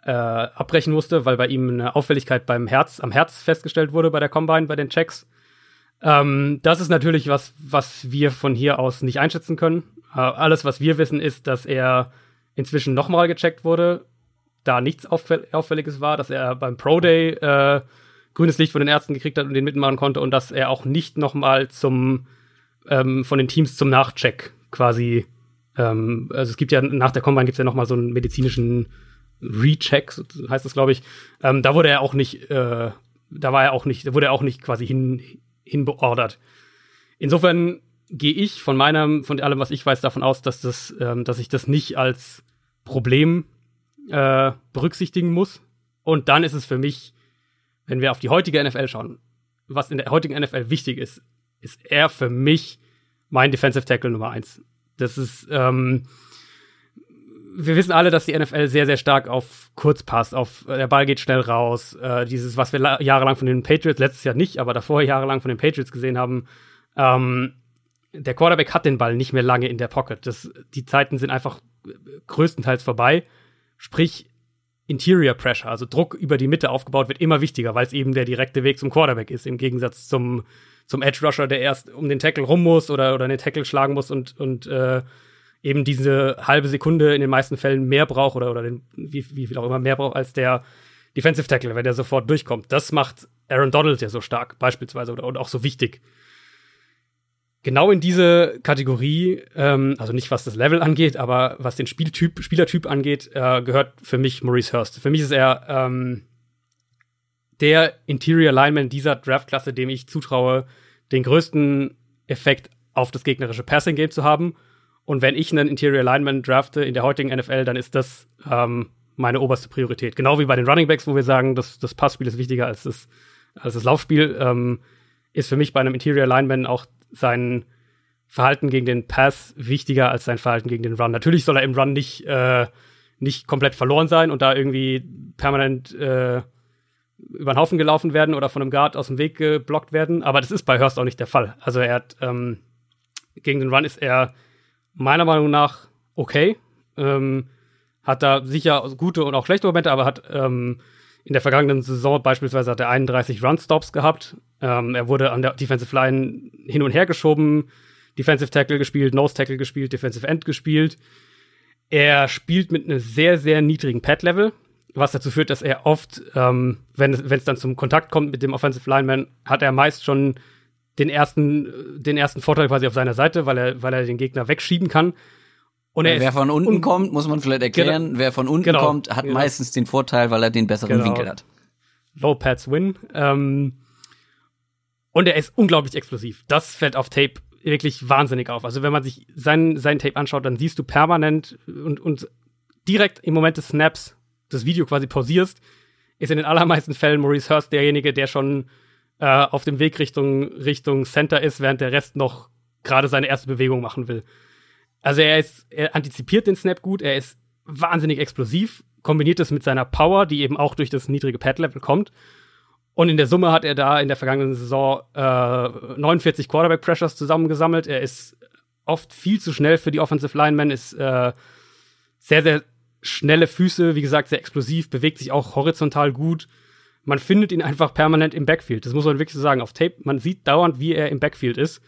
äh, abbrechen musste, weil bei ihm eine Auffälligkeit beim Herz, am Herz festgestellt wurde bei der Combine, bei den Checks. Ähm, das ist natürlich was, was wir von hier aus nicht einschätzen können. Äh, alles, was wir wissen, ist, dass er inzwischen nochmal gecheckt wurde, da nichts Auffäll Auffälliges war, dass er beim Pro Day äh, grünes Licht von den Ärzten gekriegt hat und den mitmachen konnte und dass er auch nicht nochmal zum ähm, von den Teams zum Nachcheck quasi ähm, also es gibt ja nach der Combine gibt es ja nochmal so einen medizinischen Recheck, heißt das, glaube ich. Ähm, da wurde er auch nicht, äh, da war er auch nicht, da wurde er auch nicht quasi hin, hinbeordert. Insofern gehe ich von meinem, von allem, was ich weiß, davon aus, dass das, ähm, dass ich das nicht als Problem äh, berücksichtigen muss. Und dann ist es für mich, wenn wir auf die heutige NFL schauen, was in der heutigen NFL wichtig ist, ist er für mich mein Defensive Tackle Nummer eins. Das ist, ähm, wir wissen alle, dass die NFL sehr, sehr stark auf Kurzpass, auf äh, der Ball geht schnell raus. Äh, dieses, was wir jahrelang von den Patriots, letztes Jahr nicht, aber davor jahrelang von den Patriots gesehen haben. Ähm, der Quarterback hat den Ball nicht mehr lange in der Pocket. Das, die Zeiten sind einfach größtenteils vorbei. Sprich, Interior Pressure, also Druck über die Mitte aufgebaut, wird immer wichtiger, weil es eben der direkte Weg zum Quarterback ist, im Gegensatz zum, zum Edge Rusher, der erst um den Tackle rum muss oder, oder den Tackle schlagen muss und, und äh, eben diese halbe Sekunde in den meisten Fällen mehr braucht oder, oder den, wie, wie viel auch immer mehr braucht als der Defensive Tackle, wenn der sofort durchkommt. Das macht Aaron Donald ja so stark, beispielsweise, oder und auch so wichtig. Genau in diese Kategorie, ähm, also nicht was das Level angeht, aber was den Spieltyp, Spielertyp angeht, äh, gehört für mich Maurice Hurst. Für mich ist er ähm, der Interior Lineman dieser Draftklasse, dem ich zutraue, den größten Effekt auf das gegnerische Passing Game zu haben und wenn ich einen Interior Lineman drafte in der heutigen NFL, dann ist das ähm, meine oberste Priorität. Genau wie bei den Running Backs, wo wir sagen, das, das Passspiel ist wichtiger als das, als das Laufspiel, ähm, ist für mich bei einem Interior Lineman auch sein Verhalten gegen den Pass wichtiger als sein Verhalten gegen den Run. Natürlich soll er im Run nicht, äh, nicht komplett verloren sein und da irgendwie permanent äh, über den Haufen gelaufen werden oder von einem Guard aus dem Weg geblockt werden. Aber das ist bei Hurst auch nicht der Fall. Also er hat ähm, gegen den Run ist er meiner Meinung nach okay. Ähm, hat da sicher gute und auch schlechte Momente, aber hat ähm, in der vergangenen Saison beispielsweise hat er 31 Run-Stops gehabt. Ähm, er wurde an der Defensive Line hin und her geschoben, Defensive Tackle gespielt, Nose Tackle gespielt, Defensive End gespielt. Er spielt mit einem sehr, sehr niedrigen Pad-Level, was dazu führt, dass er oft, ähm, wenn es dann zum Kontakt kommt mit dem Offensive Lineman, hat er meist schon den ersten, den ersten Vorteil quasi auf seiner Seite, weil er, weil er den Gegner wegschieben kann. Und wer von unten un kommt, muss man vielleicht erklären. Genau, wer von unten genau, kommt, hat genau. meistens den Vorteil, weil er den besseren genau. Winkel hat. Low Pads win. Ähm, und er ist unglaublich explosiv. Das fällt auf Tape wirklich wahnsinnig auf. Also wenn man sich sein, sein Tape anschaut, dann siehst du permanent und, und direkt im Moment des Snaps das Video quasi pausierst, ist in den allermeisten Fällen Maurice Hurst derjenige, der schon äh, auf dem Weg Richtung, Richtung Center ist, während der Rest noch gerade seine erste Bewegung machen will. Also er ist, er antizipiert den Snap gut, er ist wahnsinnig explosiv, kombiniert es mit seiner Power, die eben auch durch das niedrige Pad-Level kommt. Und in der Summe hat er da in der vergangenen Saison äh, 49 Quarterback-Pressures zusammengesammelt. Er ist oft viel zu schnell für die Offensive Linemen, ist äh, sehr, sehr schnelle Füße, wie gesagt, sehr explosiv, bewegt sich auch horizontal gut man findet ihn einfach permanent im Backfield. Das muss man wirklich so sagen. Auf Tape, man sieht dauernd, wie er im Backfield ist.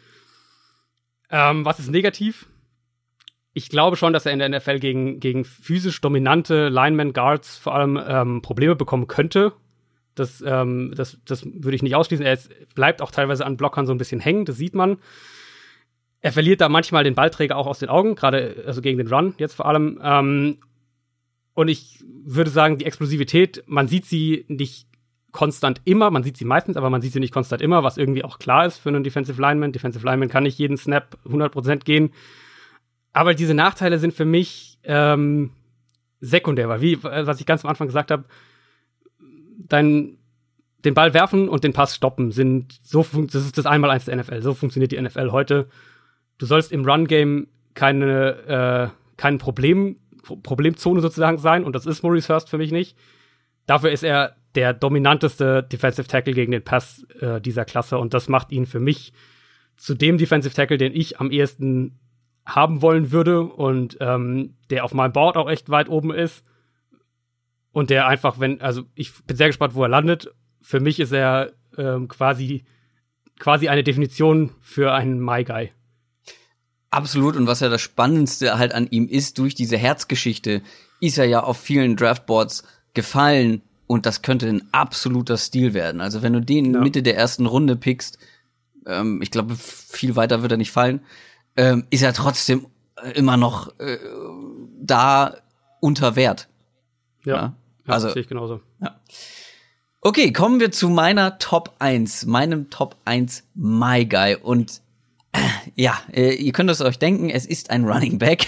Ähm, was ist negativ? Ich glaube schon, dass er in der NFL gegen, gegen physisch dominante Lineman Guards vor allem ähm, Probleme bekommen könnte. Das, ähm, das, das würde ich nicht ausschließen. Er ist, bleibt auch teilweise an Blockern so ein bisschen hängen, das sieht man. Er verliert da manchmal den Ballträger auch aus den Augen, gerade also gegen den Run jetzt vor allem. Ähm, und ich würde sagen, die Explosivität, man sieht sie nicht konstant immer. Man sieht sie meistens, aber man sieht sie nicht konstant immer, was irgendwie auch klar ist für einen Defensive Lineman. Defensive Lineman kann nicht jeden Snap 100% gehen. Aber diese Nachteile sind für mich ähm, sekundär, weil wie, was ich ganz am Anfang gesagt habe, den Ball werfen und den Pass stoppen sind so das ist das Einmaleins der NFL. So funktioniert die NFL heute. Du sollst im Run Game keine äh, kein Problem Problemzone sozusagen sein und das ist Maurice Hurst für mich nicht. Dafür ist er der dominanteste Defensive Tackle gegen den Pass äh, dieser Klasse und das macht ihn für mich zu dem Defensive Tackle, den ich am ehesten haben wollen würde und ähm, der auf meinem Board auch echt weit oben ist und der einfach, wenn, also ich bin sehr gespannt, wo er landet. Für mich ist er ähm, quasi quasi eine Definition für einen My Guy. Absolut. Und was ja das Spannendste halt an ihm ist, durch diese Herzgeschichte, ist er ja auf vielen Draftboards gefallen. Und das könnte ein absoluter Stil werden. Also wenn du den ja. Mitte der ersten Runde pickst, ähm, ich glaube, viel weiter wird er nicht fallen, ähm, ist er trotzdem äh, immer noch äh, da unter Wert. Ja. ja? Also, sehe ich genauso. Ja. Okay, kommen wir zu meiner Top 1, meinem Top 1 My Guy. Und ja, äh, ihr könnt es euch denken, es ist ein Running Back.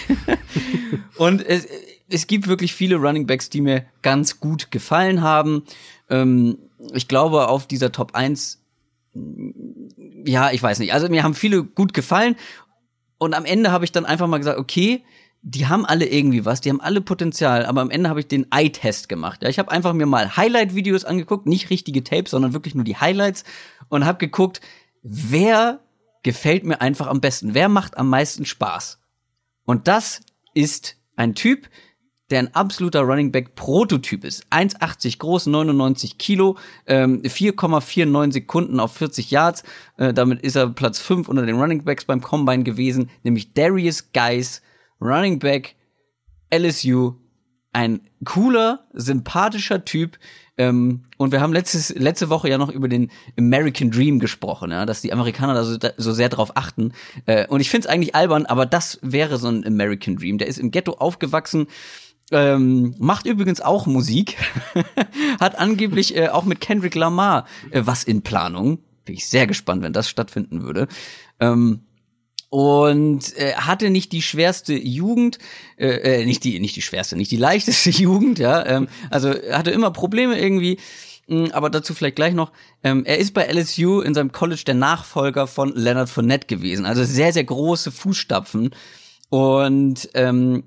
und es, es gibt wirklich viele Running Backs, die mir ganz gut gefallen haben. Ähm, ich glaube, auf dieser Top 1, ja, ich weiß nicht. Also mir haben viele gut gefallen. Und am Ende habe ich dann einfach mal gesagt, okay, die haben alle irgendwie was, die haben alle Potenzial, aber am Ende habe ich den Eye-Test gemacht. Ja, ich habe einfach mir mal Highlight-Videos angeguckt, nicht richtige Tapes, sondern wirklich nur die Highlights und habe geguckt, wer gefällt mir einfach am besten? Wer macht am meisten Spaß? Und das ist ein Typ, der ein absoluter Running Back Prototyp ist. 1,80 groß, 99 Kilo, ähm, 4,49 Sekunden auf 40 Yards. Äh, damit ist er Platz 5 unter den Running Backs beim Combine gewesen, nämlich Darius Geis, Running Back LSU. Ein cooler, sympathischer Typ, ähm, und wir haben letztes, letzte Woche ja noch über den American Dream gesprochen, ja, dass die Amerikaner da so, so sehr drauf achten. Äh, und ich finde es eigentlich albern, aber das wäre so ein American Dream. Der ist im Ghetto aufgewachsen. Ähm, macht übrigens auch Musik, hat angeblich äh, auch mit Kendrick Lamar äh, was in Planung. Bin ich sehr gespannt, wenn das stattfinden würde. Ähm, und äh, hatte nicht die schwerste Jugend, äh, äh, nicht die nicht die schwerste, nicht die leichteste Jugend, ja, ähm, also hatte immer Probleme irgendwie, hm, aber dazu vielleicht gleich noch. Ähm, er ist bei LSU in seinem College der Nachfolger von Leonard Fournette gewesen, also sehr sehr große Fußstapfen und ähm,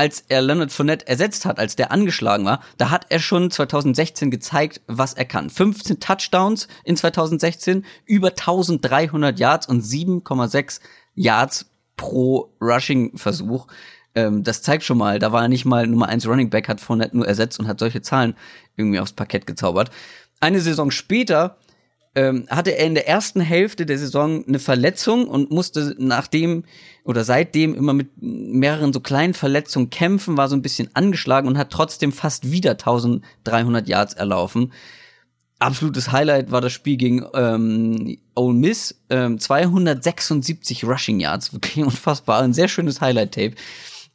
als er Leonard Fournette ersetzt hat, als der angeschlagen war, da hat er schon 2016 gezeigt, was er kann. 15 Touchdowns in 2016, über 1300 Yards und 7,6 Yards pro Rushing-Versuch. Ähm, das zeigt schon mal, da war er nicht mal Nummer 1 Running Back, hat Fournette nur ersetzt und hat solche Zahlen irgendwie aufs Parkett gezaubert. Eine Saison später ähm, hatte er in der ersten Hälfte der Saison eine Verletzung und musste nachdem oder seitdem immer mit mehreren so kleinen Verletzungen kämpfen, war so ein bisschen angeschlagen und hat trotzdem fast wieder 1300 Yards erlaufen absolutes Highlight war das Spiel gegen ähm, Ole Miss. Ähm, 276 Rushing Yards, wirklich unfassbar. Ein sehr schönes Highlight-Tape.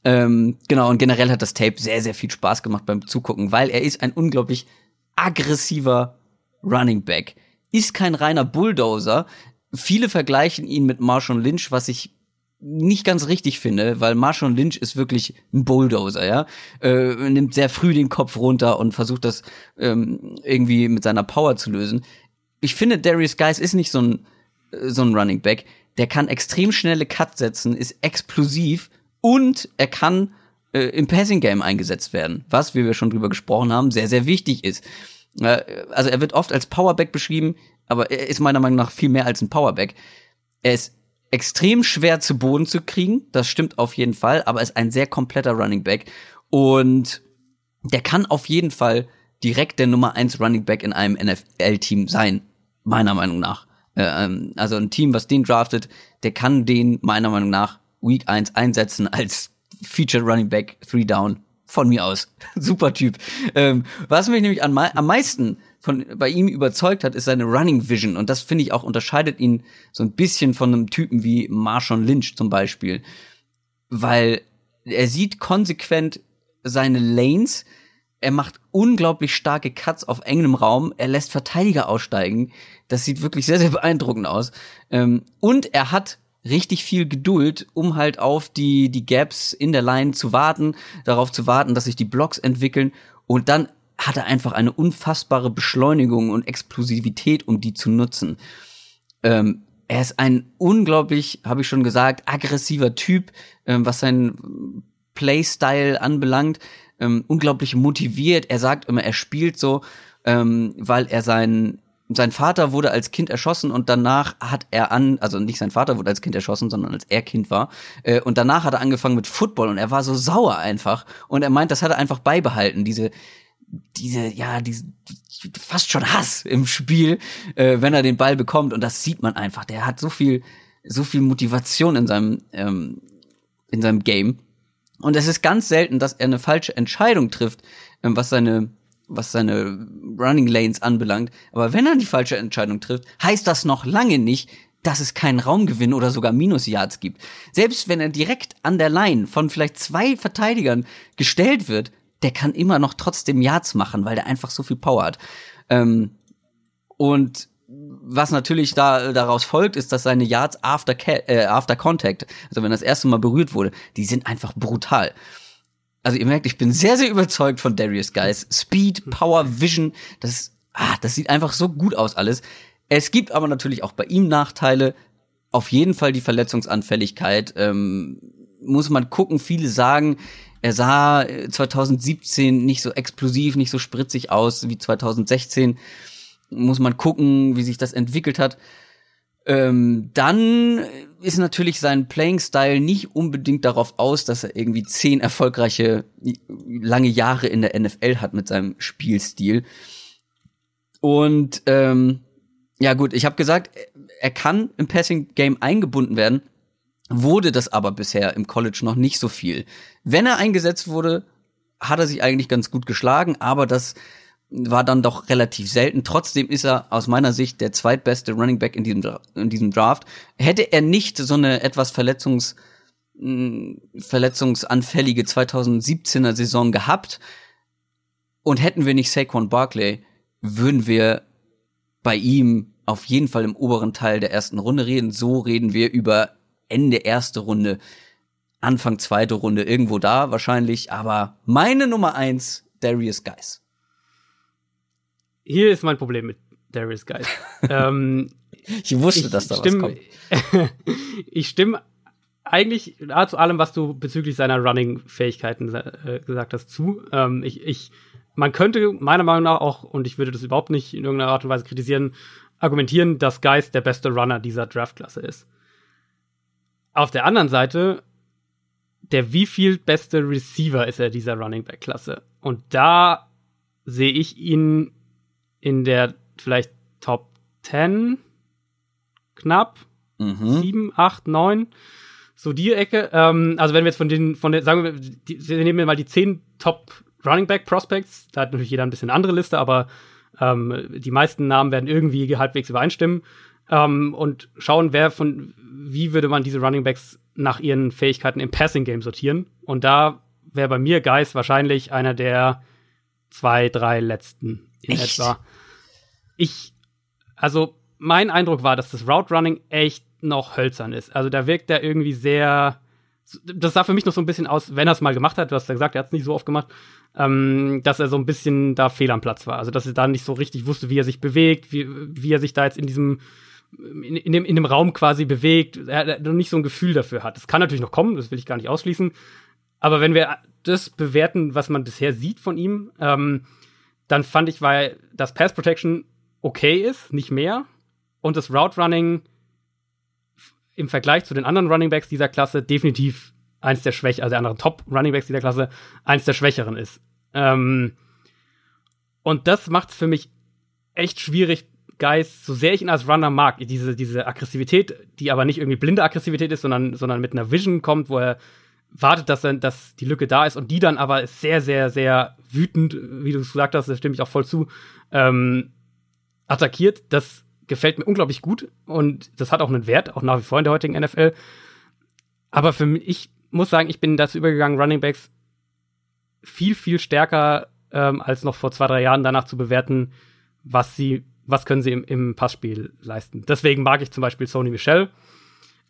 Ähm, genau, und generell hat das Tape sehr, sehr viel Spaß gemacht beim Zugucken, weil er ist ein unglaublich aggressiver Running Back. Ist kein reiner Bulldozer. Viele vergleichen ihn mit Marshall Lynch, was ich nicht ganz richtig finde, weil Marshall Lynch ist wirklich ein Bulldozer, ja. Äh, nimmt sehr früh den Kopf runter und versucht das ähm, irgendwie mit seiner Power zu lösen. Ich finde, Darius Guys ist nicht so ein, so ein Running Back. Der kann extrem schnelle Cuts setzen, ist explosiv und er kann äh, im Passing Game eingesetzt werden, was, wie wir schon drüber gesprochen haben, sehr, sehr wichtig ist. Äh, also er wird oft als Powerback beschrieben, aber er ist meiner Meinung nach viel mehr als ein Powerback. Er ist extrem schwer zu Boden zu kriegen. Das stimmt auf jeden Fall, aber ist ein sehr kompletter Running Back. Und der kann auf jeden Fall direkt der Nummer 1 Running Back in einem NFL-Team sein, meiner Meinung nach. Äh, ähm, also ein Team, was den draftet, der kann den meiner Meinung nach Week 1 einsetzen als Featured Running Back, Three Down, von mir aus. Super Typ. Ähm, was mich nämlich am, am meisten von, bei ihm überzeugt hat, ist seine Running Vision. Und das finde ich auch unterscheidet ihn so ein bisschen von einem Typen wie Marshawn Lynch zum Beispiel. Weil er sieht konsequent seine Lanes, er macht unglaublich starke Cuts auf engem Raum. Er lässt Verteidiger aussteigen. Das sieht wirklich sehr, sehr beeindruckend aus. Ähm, und er hat richtig viel Geduld, um halt auf die, die Gaps in der Line zu warten, darauf zu warten, dass sich die Blocks entwickeln. Und dann hat er einfach eine unfassbare Beschleunigung und Explosivität, um die zu nutzen. Ähm, er ist ein unglaublich, habe ich schon gesagt, aggressiver Typ, ähm, was sein Playstyle anbelangt. Ähm, unglaublich motiviert. Er sagt immer, er spielt so, ähm, weil er sein sein Vater wurde als Kind erschossen und danach hat er an, also nicht sein Vater wurde als Kind erschossen, sondern als er Kind war. Äh, und danach hat er angefangen mit Football und er war so sauer einfach. Und er meint, das hat er einfach beibehalten, diese, diese, ja, diese, fast schon Hass im Spiel, äh, wenn er den Ball bekommt. Und das sieht man einfach. Der hat so viel, so viel Motivation in seinem, ähm, in seinem Game. Und es ist ganz selten, dass er eine falsche Entscheidung trifft, ähm, was seine, was seine Running Lanes anbelangt. Aber wenn er die falsche Entscheidung trifft, heißt das noch lange nicht, dass es keinen Raumgewinn oder sogar Minus-Yards gibt. Selbst wenn er direkt an der Line von vielleicht zwei Verteidigern gestellt wird, der kann immer noch trotzdem Yards machen, weil der einfach so viel Power hat. Ähm, und was natürlich da daraus folgt, ist, dass seine Yards after, äh, after Contact, also wenn das erste Mal berührt wurde, die sind einfach brutal. Also ihr merkt, ich bin sehr, sehr überzeugt von Darius Guys. Speed, Power, Vision, das, ah, das sieht einfach so gut aus alles. Es gibt aber natürlich auch bei ihm Nachteile. Auf jeden Fall die Verletzungsanfälligkeit. Ähm, muss man gucken. Viele sagen, er sah 2017 äh, nicht so explosiv, nicht so spritzig aus wie 2016. Muss man gucken, wie sich das entwickelt hat. Ähm, dann ist natürlich sein Playing-Style nicht unbedingt darauf aus, dass er irgendwie zehn erfolgreiche lange Jahre in der NFL hat mit seinem Spielstil. Und ähm, ja gut, ich habe gesagt, er kann im Passing-Game eingebunden werden wurde das aber bisher im College noch nicht so viel. Wenn er eingesetzt wurde, hat er sich eigentlich ganz gut geschlagen, aber das war dann doch relativ selten. Trotzdem ist er aus meiner Sicht der zweitbeste Running Back in diesem, in diesem Draft. Hätte er nicht so eine etwas Verletzungs, mh, verletzungsanfällige 2017er Saison gehabt und hätten wir nicht Saquon Barkley, würden wir bei ihm auf jeden Fall im oberen Teil der ersten Runde reden. So reden wir über Ende erste Runde, Anfang zweite Runde, irgendwo da wahrscheinlich. Aber meine Nummer eins, Darius Geis. Hier ist mein Problem mit Darius Geis. ähm, ich wusste, ich dass da stimm, was kommt. ich stimme eigentlich zu allem, was du bezüglich seiner Running-Fähigkeiten äh, gesagt hast, zu. Ähm, ich, ich, man könnte meiner Meinung nach auch, und ich würde das überhaupt nicht in irgendeiner Art und Weise kritisieren, argumentieren, dass Geist der beste Runner dieser Draftklasse ist. Auf der anderen Seite, der wie viel beste Receiver ist er dieser Running Back Klasse? Und da sehe ich ihn in der vielleicht Top 10 knapp mhm. 7, 8, 9 so die Ecke. Ähm, also wenn wir jetzt von den, von den, sagen wir, die, wir nehmen mal die 10 Top Running Back Prospects, da hat natürlich jeder ein bisschen andere Liste, aber ähm, die meisten Namen werden irgendwie halbwegs übereinstimmen ähm, und schauen, wer von, wie würde man diese Running Backs nach ihren Fähigkeiten im Passing Game sortieren. Und da wäre bei mir Geist wahrscheinlich einer der zwei, drei letzten in echt? etwa. Ich, also mein Eindruck war, dass das Route Running echt noch hölzern ist. Also da wirkt er irgendwie sehr, das sah für mich noch so ein bisschen aus, wenn er es mal gemacht hat, du hast ja gesagt, er hat es nicht so oft gemacht, ähm, dass er so ein bisschen da fehl am Platz war. Also dass er da nicht so richtig wusste, wie er sich bewegt, wie, wie er sich da jetzt in diesem in, in, dem, in dem Raum quasi bewegt, er noch nicht so ein Gefühl dafür hat. Das kann natürlich noch kommen, das will ich gar nicht ausschließen. Aber wenn wir das bewerten, was man bisher sieht von ihm, ähm, dann fand ich, weil das Pass Protection okay ist, nicht mehr. Und das Route Running im Vergleich zu den anderen Running Backs dieser Klasse definitiv eins der Schwächen, also der anderen Top Running Backs dieser Klasse, eins der Schwächeren ist. Ähm, und das macht es für mich echt schwierig, Geist, so sehr ich ihn als Runner mag, diese, diese Aggressivität, die aber nicht irgendwie blinde Aggressivität ist, sondern, sondern mit einer Vision kommt, wo er wartet, dass, er, dass die Lücke da ist und die dann aber sehr, sehr, sehr wütend, wie du es gesagt hast, da stimme ich auch voll zu, ähm, attackiert. Das gefällt mir unglaublich gut und das hat auch einen Wert, auch nach wie vor in der heutigen NFL. Aber für mich, ich muss sagen, ich bin dazu übergegangen, Running Backs viel, viel stärker ähm, als noch vor zwei, drei Jahren danach zu bewerten, was sie, was können sie im, im Passspiel leisten. Deswegen mag ich zum Beispiel Sony Michel.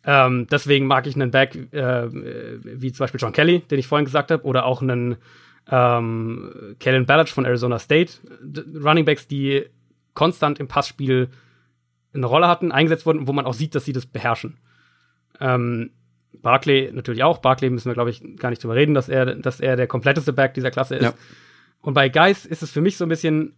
Ähm, deswegen mag ich einen Back äh, wie zum Beispiel John Kelly, den ich vorhin gesagt habe, oder auch einen ähm, Kellen Ballard von Arizona State. Running Backs, die konstant im Passspiel eine Rolle hatten, eingesetzt wurden, wo man auch sieht, dass sie das beherrschen. Ähm, Barclay natürlich auch. Barclay müssen wir, glaube ich, gar nicht drüber reden, dass er, dass er der kompletteste Back dieser Klasse ist. Ja. Und bei Geis ist es für mich so ein bisschen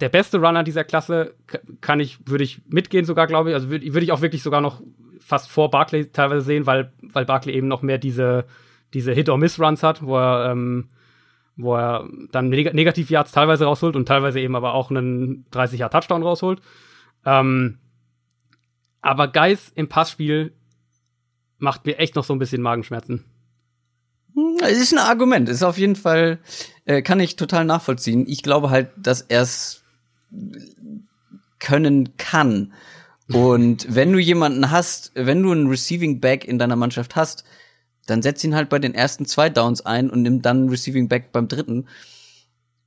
der beste Runner dieser Klasse. Kann ich, würde ich mitgehen sogar, glaube ich. Also würde würd ich auch wirklich sogar noch fast vor Barclay teilweise sehen, weil, weil Barclay eben noch mehr diese, diese Hit-or-Miss-Runs hat, wo er, ähm, wo er dann Neg Negativ-Yards teilweise rausholt und teilweise eben aber auch einen 30-Jahr-Touchdown rausholt. Ähm, aber Geis im Passspiel macht mir echt noch so ein bisschen Magenschmerzen. Hm, es ist ein Argument. Ist auf jeden Fall, äh, kann ich total nachvollziehen. Ich glaube halt, dass er es können kann. Und wenn du jemanden hast, wenn du einen Receiving Back in deiner Mannschaft hast, dann setz ihn halt bei den ersten zwei Downs ein und nimm dann Receiving Back beim dritten.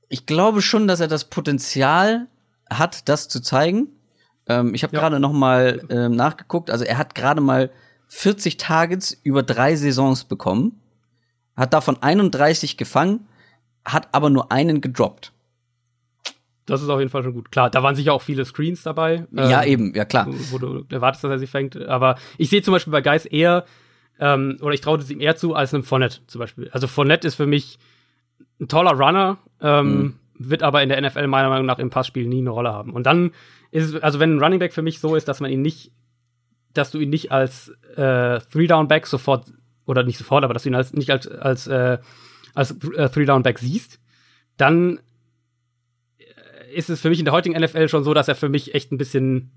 Ich glaube schon, dass er das Potenzial hat, das zu zeigen. Ähm, ich habe ja. gerade noch mal ähm, nachgeguckt. Also er hat gerade mal 40 Targets über drei Saisons bekommen, hat davon 31 gefangen, hat aber nur einen gedroppt. Das ist auf jeden Fall schon gut. Klar, da waren sicher auch viele Screens dabei. Ja, ähm, eben, ja klar. Wo, du erwartest, dass er sie fängt. Aber ich sehe zum Beispiel bei Geis eher, ähm, oder ich traue es ihm eher zu, als einem Fournette zum Beispiel. Also Fournette ist für mich ein toller Runner, ähm, mhm. wird aber in der NFL meiner Meinung nach im Passspiel nie eine Rolle haben. Und dann ist es, also wenn ein Running Back für mich so ist, dass man ihn nicht dass du ihn nicht als äh, Three-Down-Back sofort, oder nicht sofort, aber dass du ihn als, nicht als, als, äh, als äh, Three-Down-Back siehst, dann äh, ist es für mich in der heutigen NFL schon so, dass er für mich echt ein bisschen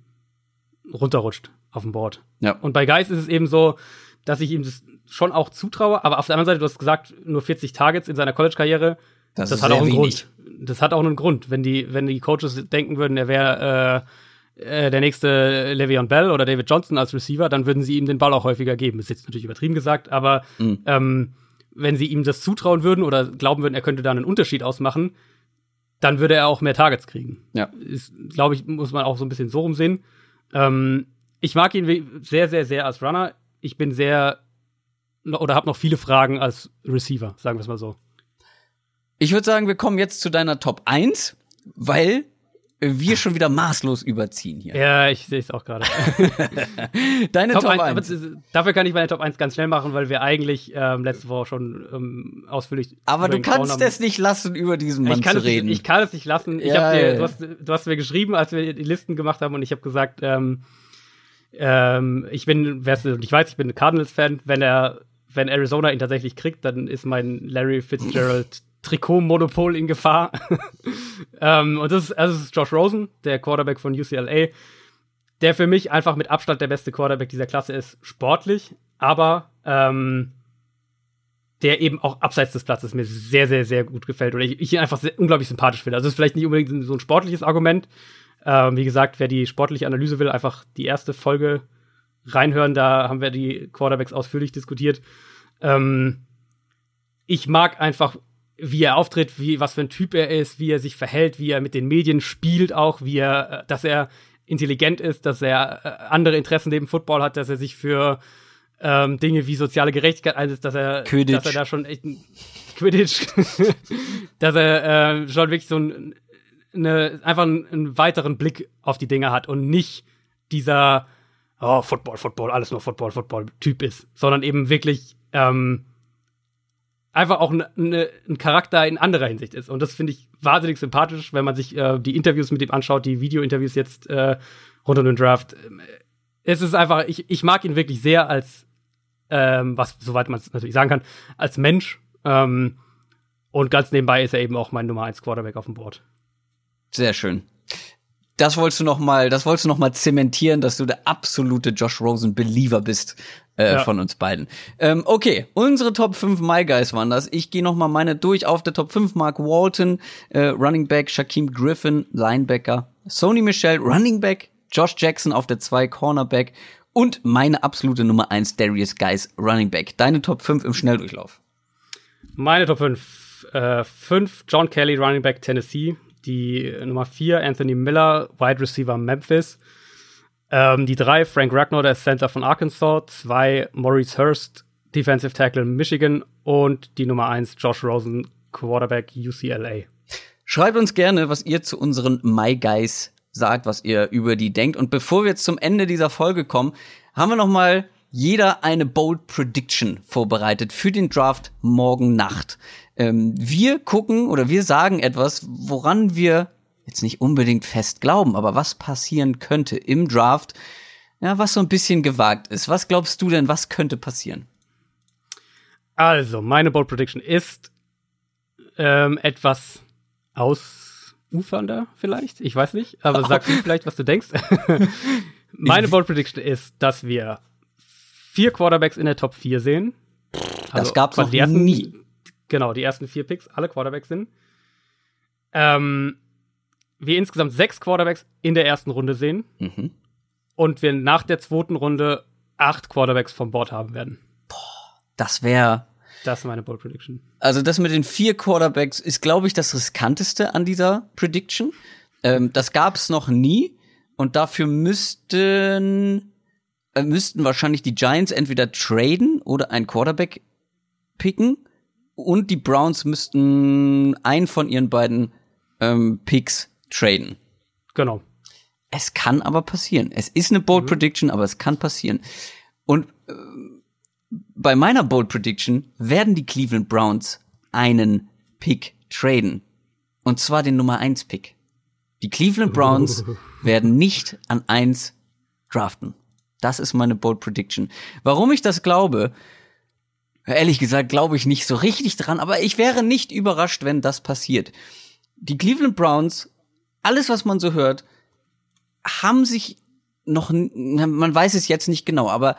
runterrutscht auf dem Board. Ja. Und bei Geist ist es eben so, dass ich ihm das schon auch zutraue, aber auf der anderen Seite, du hast gesagt, nur 40 Targets in seiner College-Karriere. Das, das hat auch einen wenig. Grund. Das hat auch einen Grund. Wenn die, wenn die Coaches denken würden, er wäre äh, äh, der nächste Le'Veon Bell oder David Johnson als Receiver, dann würden sie ihm den Ball auch häufiger geben. ist jetzt natürlich übertrieben gesagt, aber mhm. ähm, wenn sie ihm das zutrauen würden oder glauben würden, er könnte da einen Unterschied ausmachen, dann würde er auch mehr Targets kriegen. Ja. Ist, glaube ich, muss man auch so ein bisschen so rumsehen. Ähm, ich mag ihn sehr, sehr, sehr als Runner. Ich bin sehr oder habe noch viele Fragen als Receiver, sagen wir es mal so. Ich würde sagen, wir kommen jetzt zu deiner Top 1, weil wir schon wieder maßlos überziehen hier. Ja, ich sehe es auch gerade. Deine Top, Top 1. 1. dafür kann ich meine Top 1 ganz schnell machen, weil wir eigentlich ähm, letzte Woche schon ähm, ausführlich. Aber du kannst es nicht lassen, über diesen Mann zu reden. Nicht, ich kann es nicht lassen. Ja, dir, du, hast, du hast mir geschrieben, als wir die Listen gemacht haben, und ich habe gesagt, ähm, ähm, ich bin, ich weiß, ich bin ein Cardinals-Fan. Wenn er, wenn Arizona ihn tatsächlich kriegt, dann ist mein Larry Fitzgerald Trikotmonopol in Gefahr. ähm, und das ist, also das ist Josh Rosen, der Quarterback von UCLA, der für mich einfach mit Abstand der beste Quarterback dieser Klasse ist, sportlich, aber ähm, der eben auch abseits des Platzes mir sehr, sehr, sehr gut gefällt oder ich, ich ihn einfach sehr, unglaublich sympathisch finde. Also das ist vielleicht nicht unbedingt so ein sportliches Argument. Ähm, wie gesagt, wer die sportliche Analyse will, einfach die erste Folge reinhören, da haben wir die Quarterbacks ausführlich diskutiert. Ähm, ich mag einfach wie er auftritt, wie, was für ein Typ er ist, wie er sich verhält, wie er mit den Medien spielt auch, wie er, äh, dass er intelligent ist, dass er äh, andere Interessen neben Football hat, dass er sich für ähm, Dinge wie soziale Gerechtigkeit einsetzt, dass er, Quidditch. dass er da schon echt ein Quidditch, dass er äh, schon wirklich so ein, eine, einfach einen, weiteren Blick auf die Dinge hat und nicht dieser oh, Football, Football, alles nur Football, Football Typ ist, sondern eben wirklich ähm, einfach auch ne, ne, ein Charakter in anderer Hinsicht ist. Und das finde ich wahnsinnig sympathisch, wenn man sich äh, die Interviews mit ihm anschaut, die Video-Interviews jetzt äh, rund um den Draft. Es ist einfach, ich, ich mag ihn wirklich sehr als, ähm, was, soweit man es natürlich sagen kann, als Mensch. Ähm, und ganz nebenbei ist er eben auch mein Nummer 1 Quarterback auf dem Board. Sehr schön das wolltest du noch mal, das wolltest du noch mal zementieren, dass du der absolute Josh Rosen Believer bist äh, ja. von uns beiden. Ähm, okay, unsere Top 5 My Guys waren das. Ich gehe noch mal meine durch auf der Top 5 Mark Walton, äh, Running Back Shaquem Griffin, Linebacker, Sony Michel, Running Back, Josh Jackson auf der 2 Cornerback und meine absolute Nummer 1 Darius Guys Running Back. Deine Top 5 im Schnelldurchlauf. Meine Top 5 äh, 5 John Kelly, Running Back Tennessee. Die Nummer 4 Anthony Miller, Wide Receiver Memphis. Ähm, die 3 Frank Ragnar, der Center von Arkansas. 2 Maurice Hurst, Defensive Tackle Michigan. Und die Nummer 1 Josh Rosen, Quarterback UCLA. Schreibt uns gerne, was ihr zu unseren My Guys sagt, was ihr über die denkt. Und bevor wir jetzt zum Ende dieser Folge kommen, haben wir noch mal jeder eine Bold Prediction vorbereitet für den Draft morgen Nacht. Ähm, wir gucken oder wir sagen etwas, woran wir jetzt nicht unbedingt fest glauben, aber was passieren könnte im Draft, ja, was so ein bisschen gewagt ist. Was glaubst du denn, was könnte passieren? Also, meine Bold Prediction ist ähm, etwas ausufernder vielleicht. Ich weiß nicht, aber sag du vielleicht, was du denkst. meine Bold Prediction ist, dass wir vier Quarterbacks in der Top 4 sehen. Also das gab's noch nie. Genau, die ersten vier Picks, alle Quarterbacks sind. Ähm, wir insgesamt sechs Quarterbacks in der ersten Runde sehen. Mhm. Und wir nach der zweiten Runde acht Quarterbacks vom Board haben werden. Boah, das wäre. Das ist meine Bold Prediction. Also das mit den vier Quarterbacks ist, glaube ich, das riskanteste an dieser Prediction. Ähm, das gab's noch nie. Und dafür müssten äh, müssten wahrscheinlich die Giants entweder traden oder einen Quarterback picken und die Browns müssten einen von ihren beiden ähm, Picks traden. Genau. Es kann aber passieren. Es ist eine Bold mhm. Prediction, aber es kann passieren. Und äh, bei meiner Bold Prediction werden die Cleveland Browns einen Pick traden. Und zwar den Nummer 1 Pick. Die Cleveland Browns werden nicht an 1 draften. Das ist meine Bold Prediction. Warum ich das glaube, ehrlich gesagt, glaube ich nicht so richtig dran, aber ich wäre nicht überrascht, wenn das passiert. Die Cleveland Browns, alles was man so hört, haben sich noch, man weiß es jetzt nicht genau, aber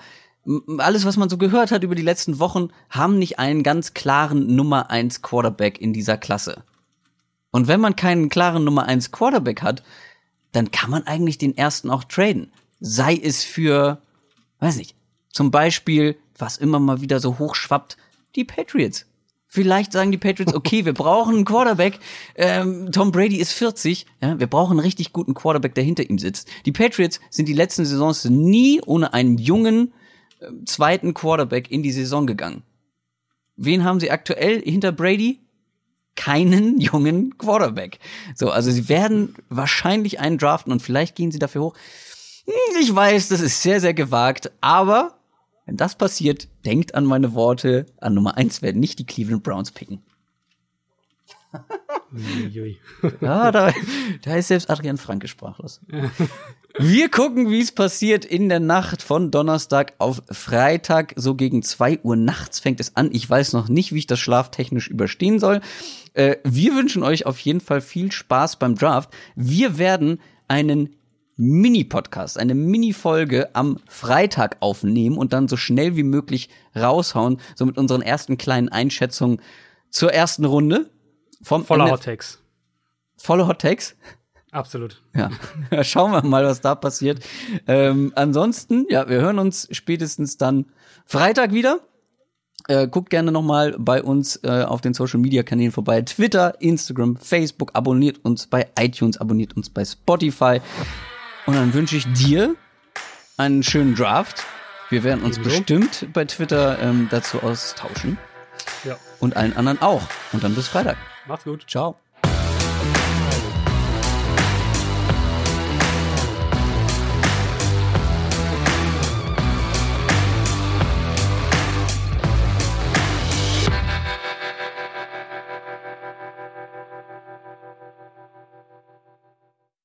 alles, was man so gehört hat über die letzten Wochen, haben nicht einen ganz klaren Nummer 1 Quarterback in dieser Klasse. Und wenn man keinen klaren Nummer 1 Quarterback hat, dann kann man eigentlich den ersten auch traden sei es für, weiß nicht, zum Beispiel, was immer mal wieder so hochschwappt, die Patriots. Vielleicht sagen die Patriots, okay, wir brauchen einen Quarterback. Ähm, Tom Brady ist 40. Ja, wir brauchen einen richtig guten Quarterback, der hinter ihm sitzt. Die Patriots sind die letzten Saisons nie ohne einen jungen äh, zweiten Quarterback in die Saison gegangen. Wen haben sie aktuell hinter Brady? Keinen jungen Quarterback. So, also sie werden wahrscheinlich einen draften und vielleicht gehen sie dafür hoch. Hm, ich weiß, das ist sehr, sehr gewagt, aber wenn das passiert, denkt an meine Worte. An Nummer eins werden nicht die Cleveland Browns picken. ja, da, da ist selbst Adrian Franke sprachlos. Wir gucken, wie es passiert in der Nacht von Donnerstag auf Freitag. So gegen zwei Uhr nachts fängt es an. Ich weiß noch nicht, wie ich das schlaftechnisch überstehen soll. Äh, wir wünschen euch auf jeden Fall viel Spaß beim Draft. Wir werden einen Mini-Podcast, eine Mini-Folge am Freitag aufnehmen und dann so schnell wie möglich raushauen, so mit unseren ersten kleinen Einschätzungen zur ersten Runde. Vom Voller Hot Takes. Volle Hot Takes? Absolut. Ja, schauen wir mal, was da passiert. Ähm, ansonsten, ja, wir hören uns spätestens dann Freitag wieder. Äh, guckt gerne noch mal bei uns äh, auf den Social Media Kanälen vorbei. Twitter, Instagram, Facebook. Abonniert uns bei iTunes, abonniert uns bei Spotify. Und dann wünsche ich dir einen schönen Draft. Wir werden uns Ebenso. bestimmt bei Twitter ähm, dazu austauschen. Ja. Und allen anderen auch. Und dann bis Freitag. Macht's gut. Ciao.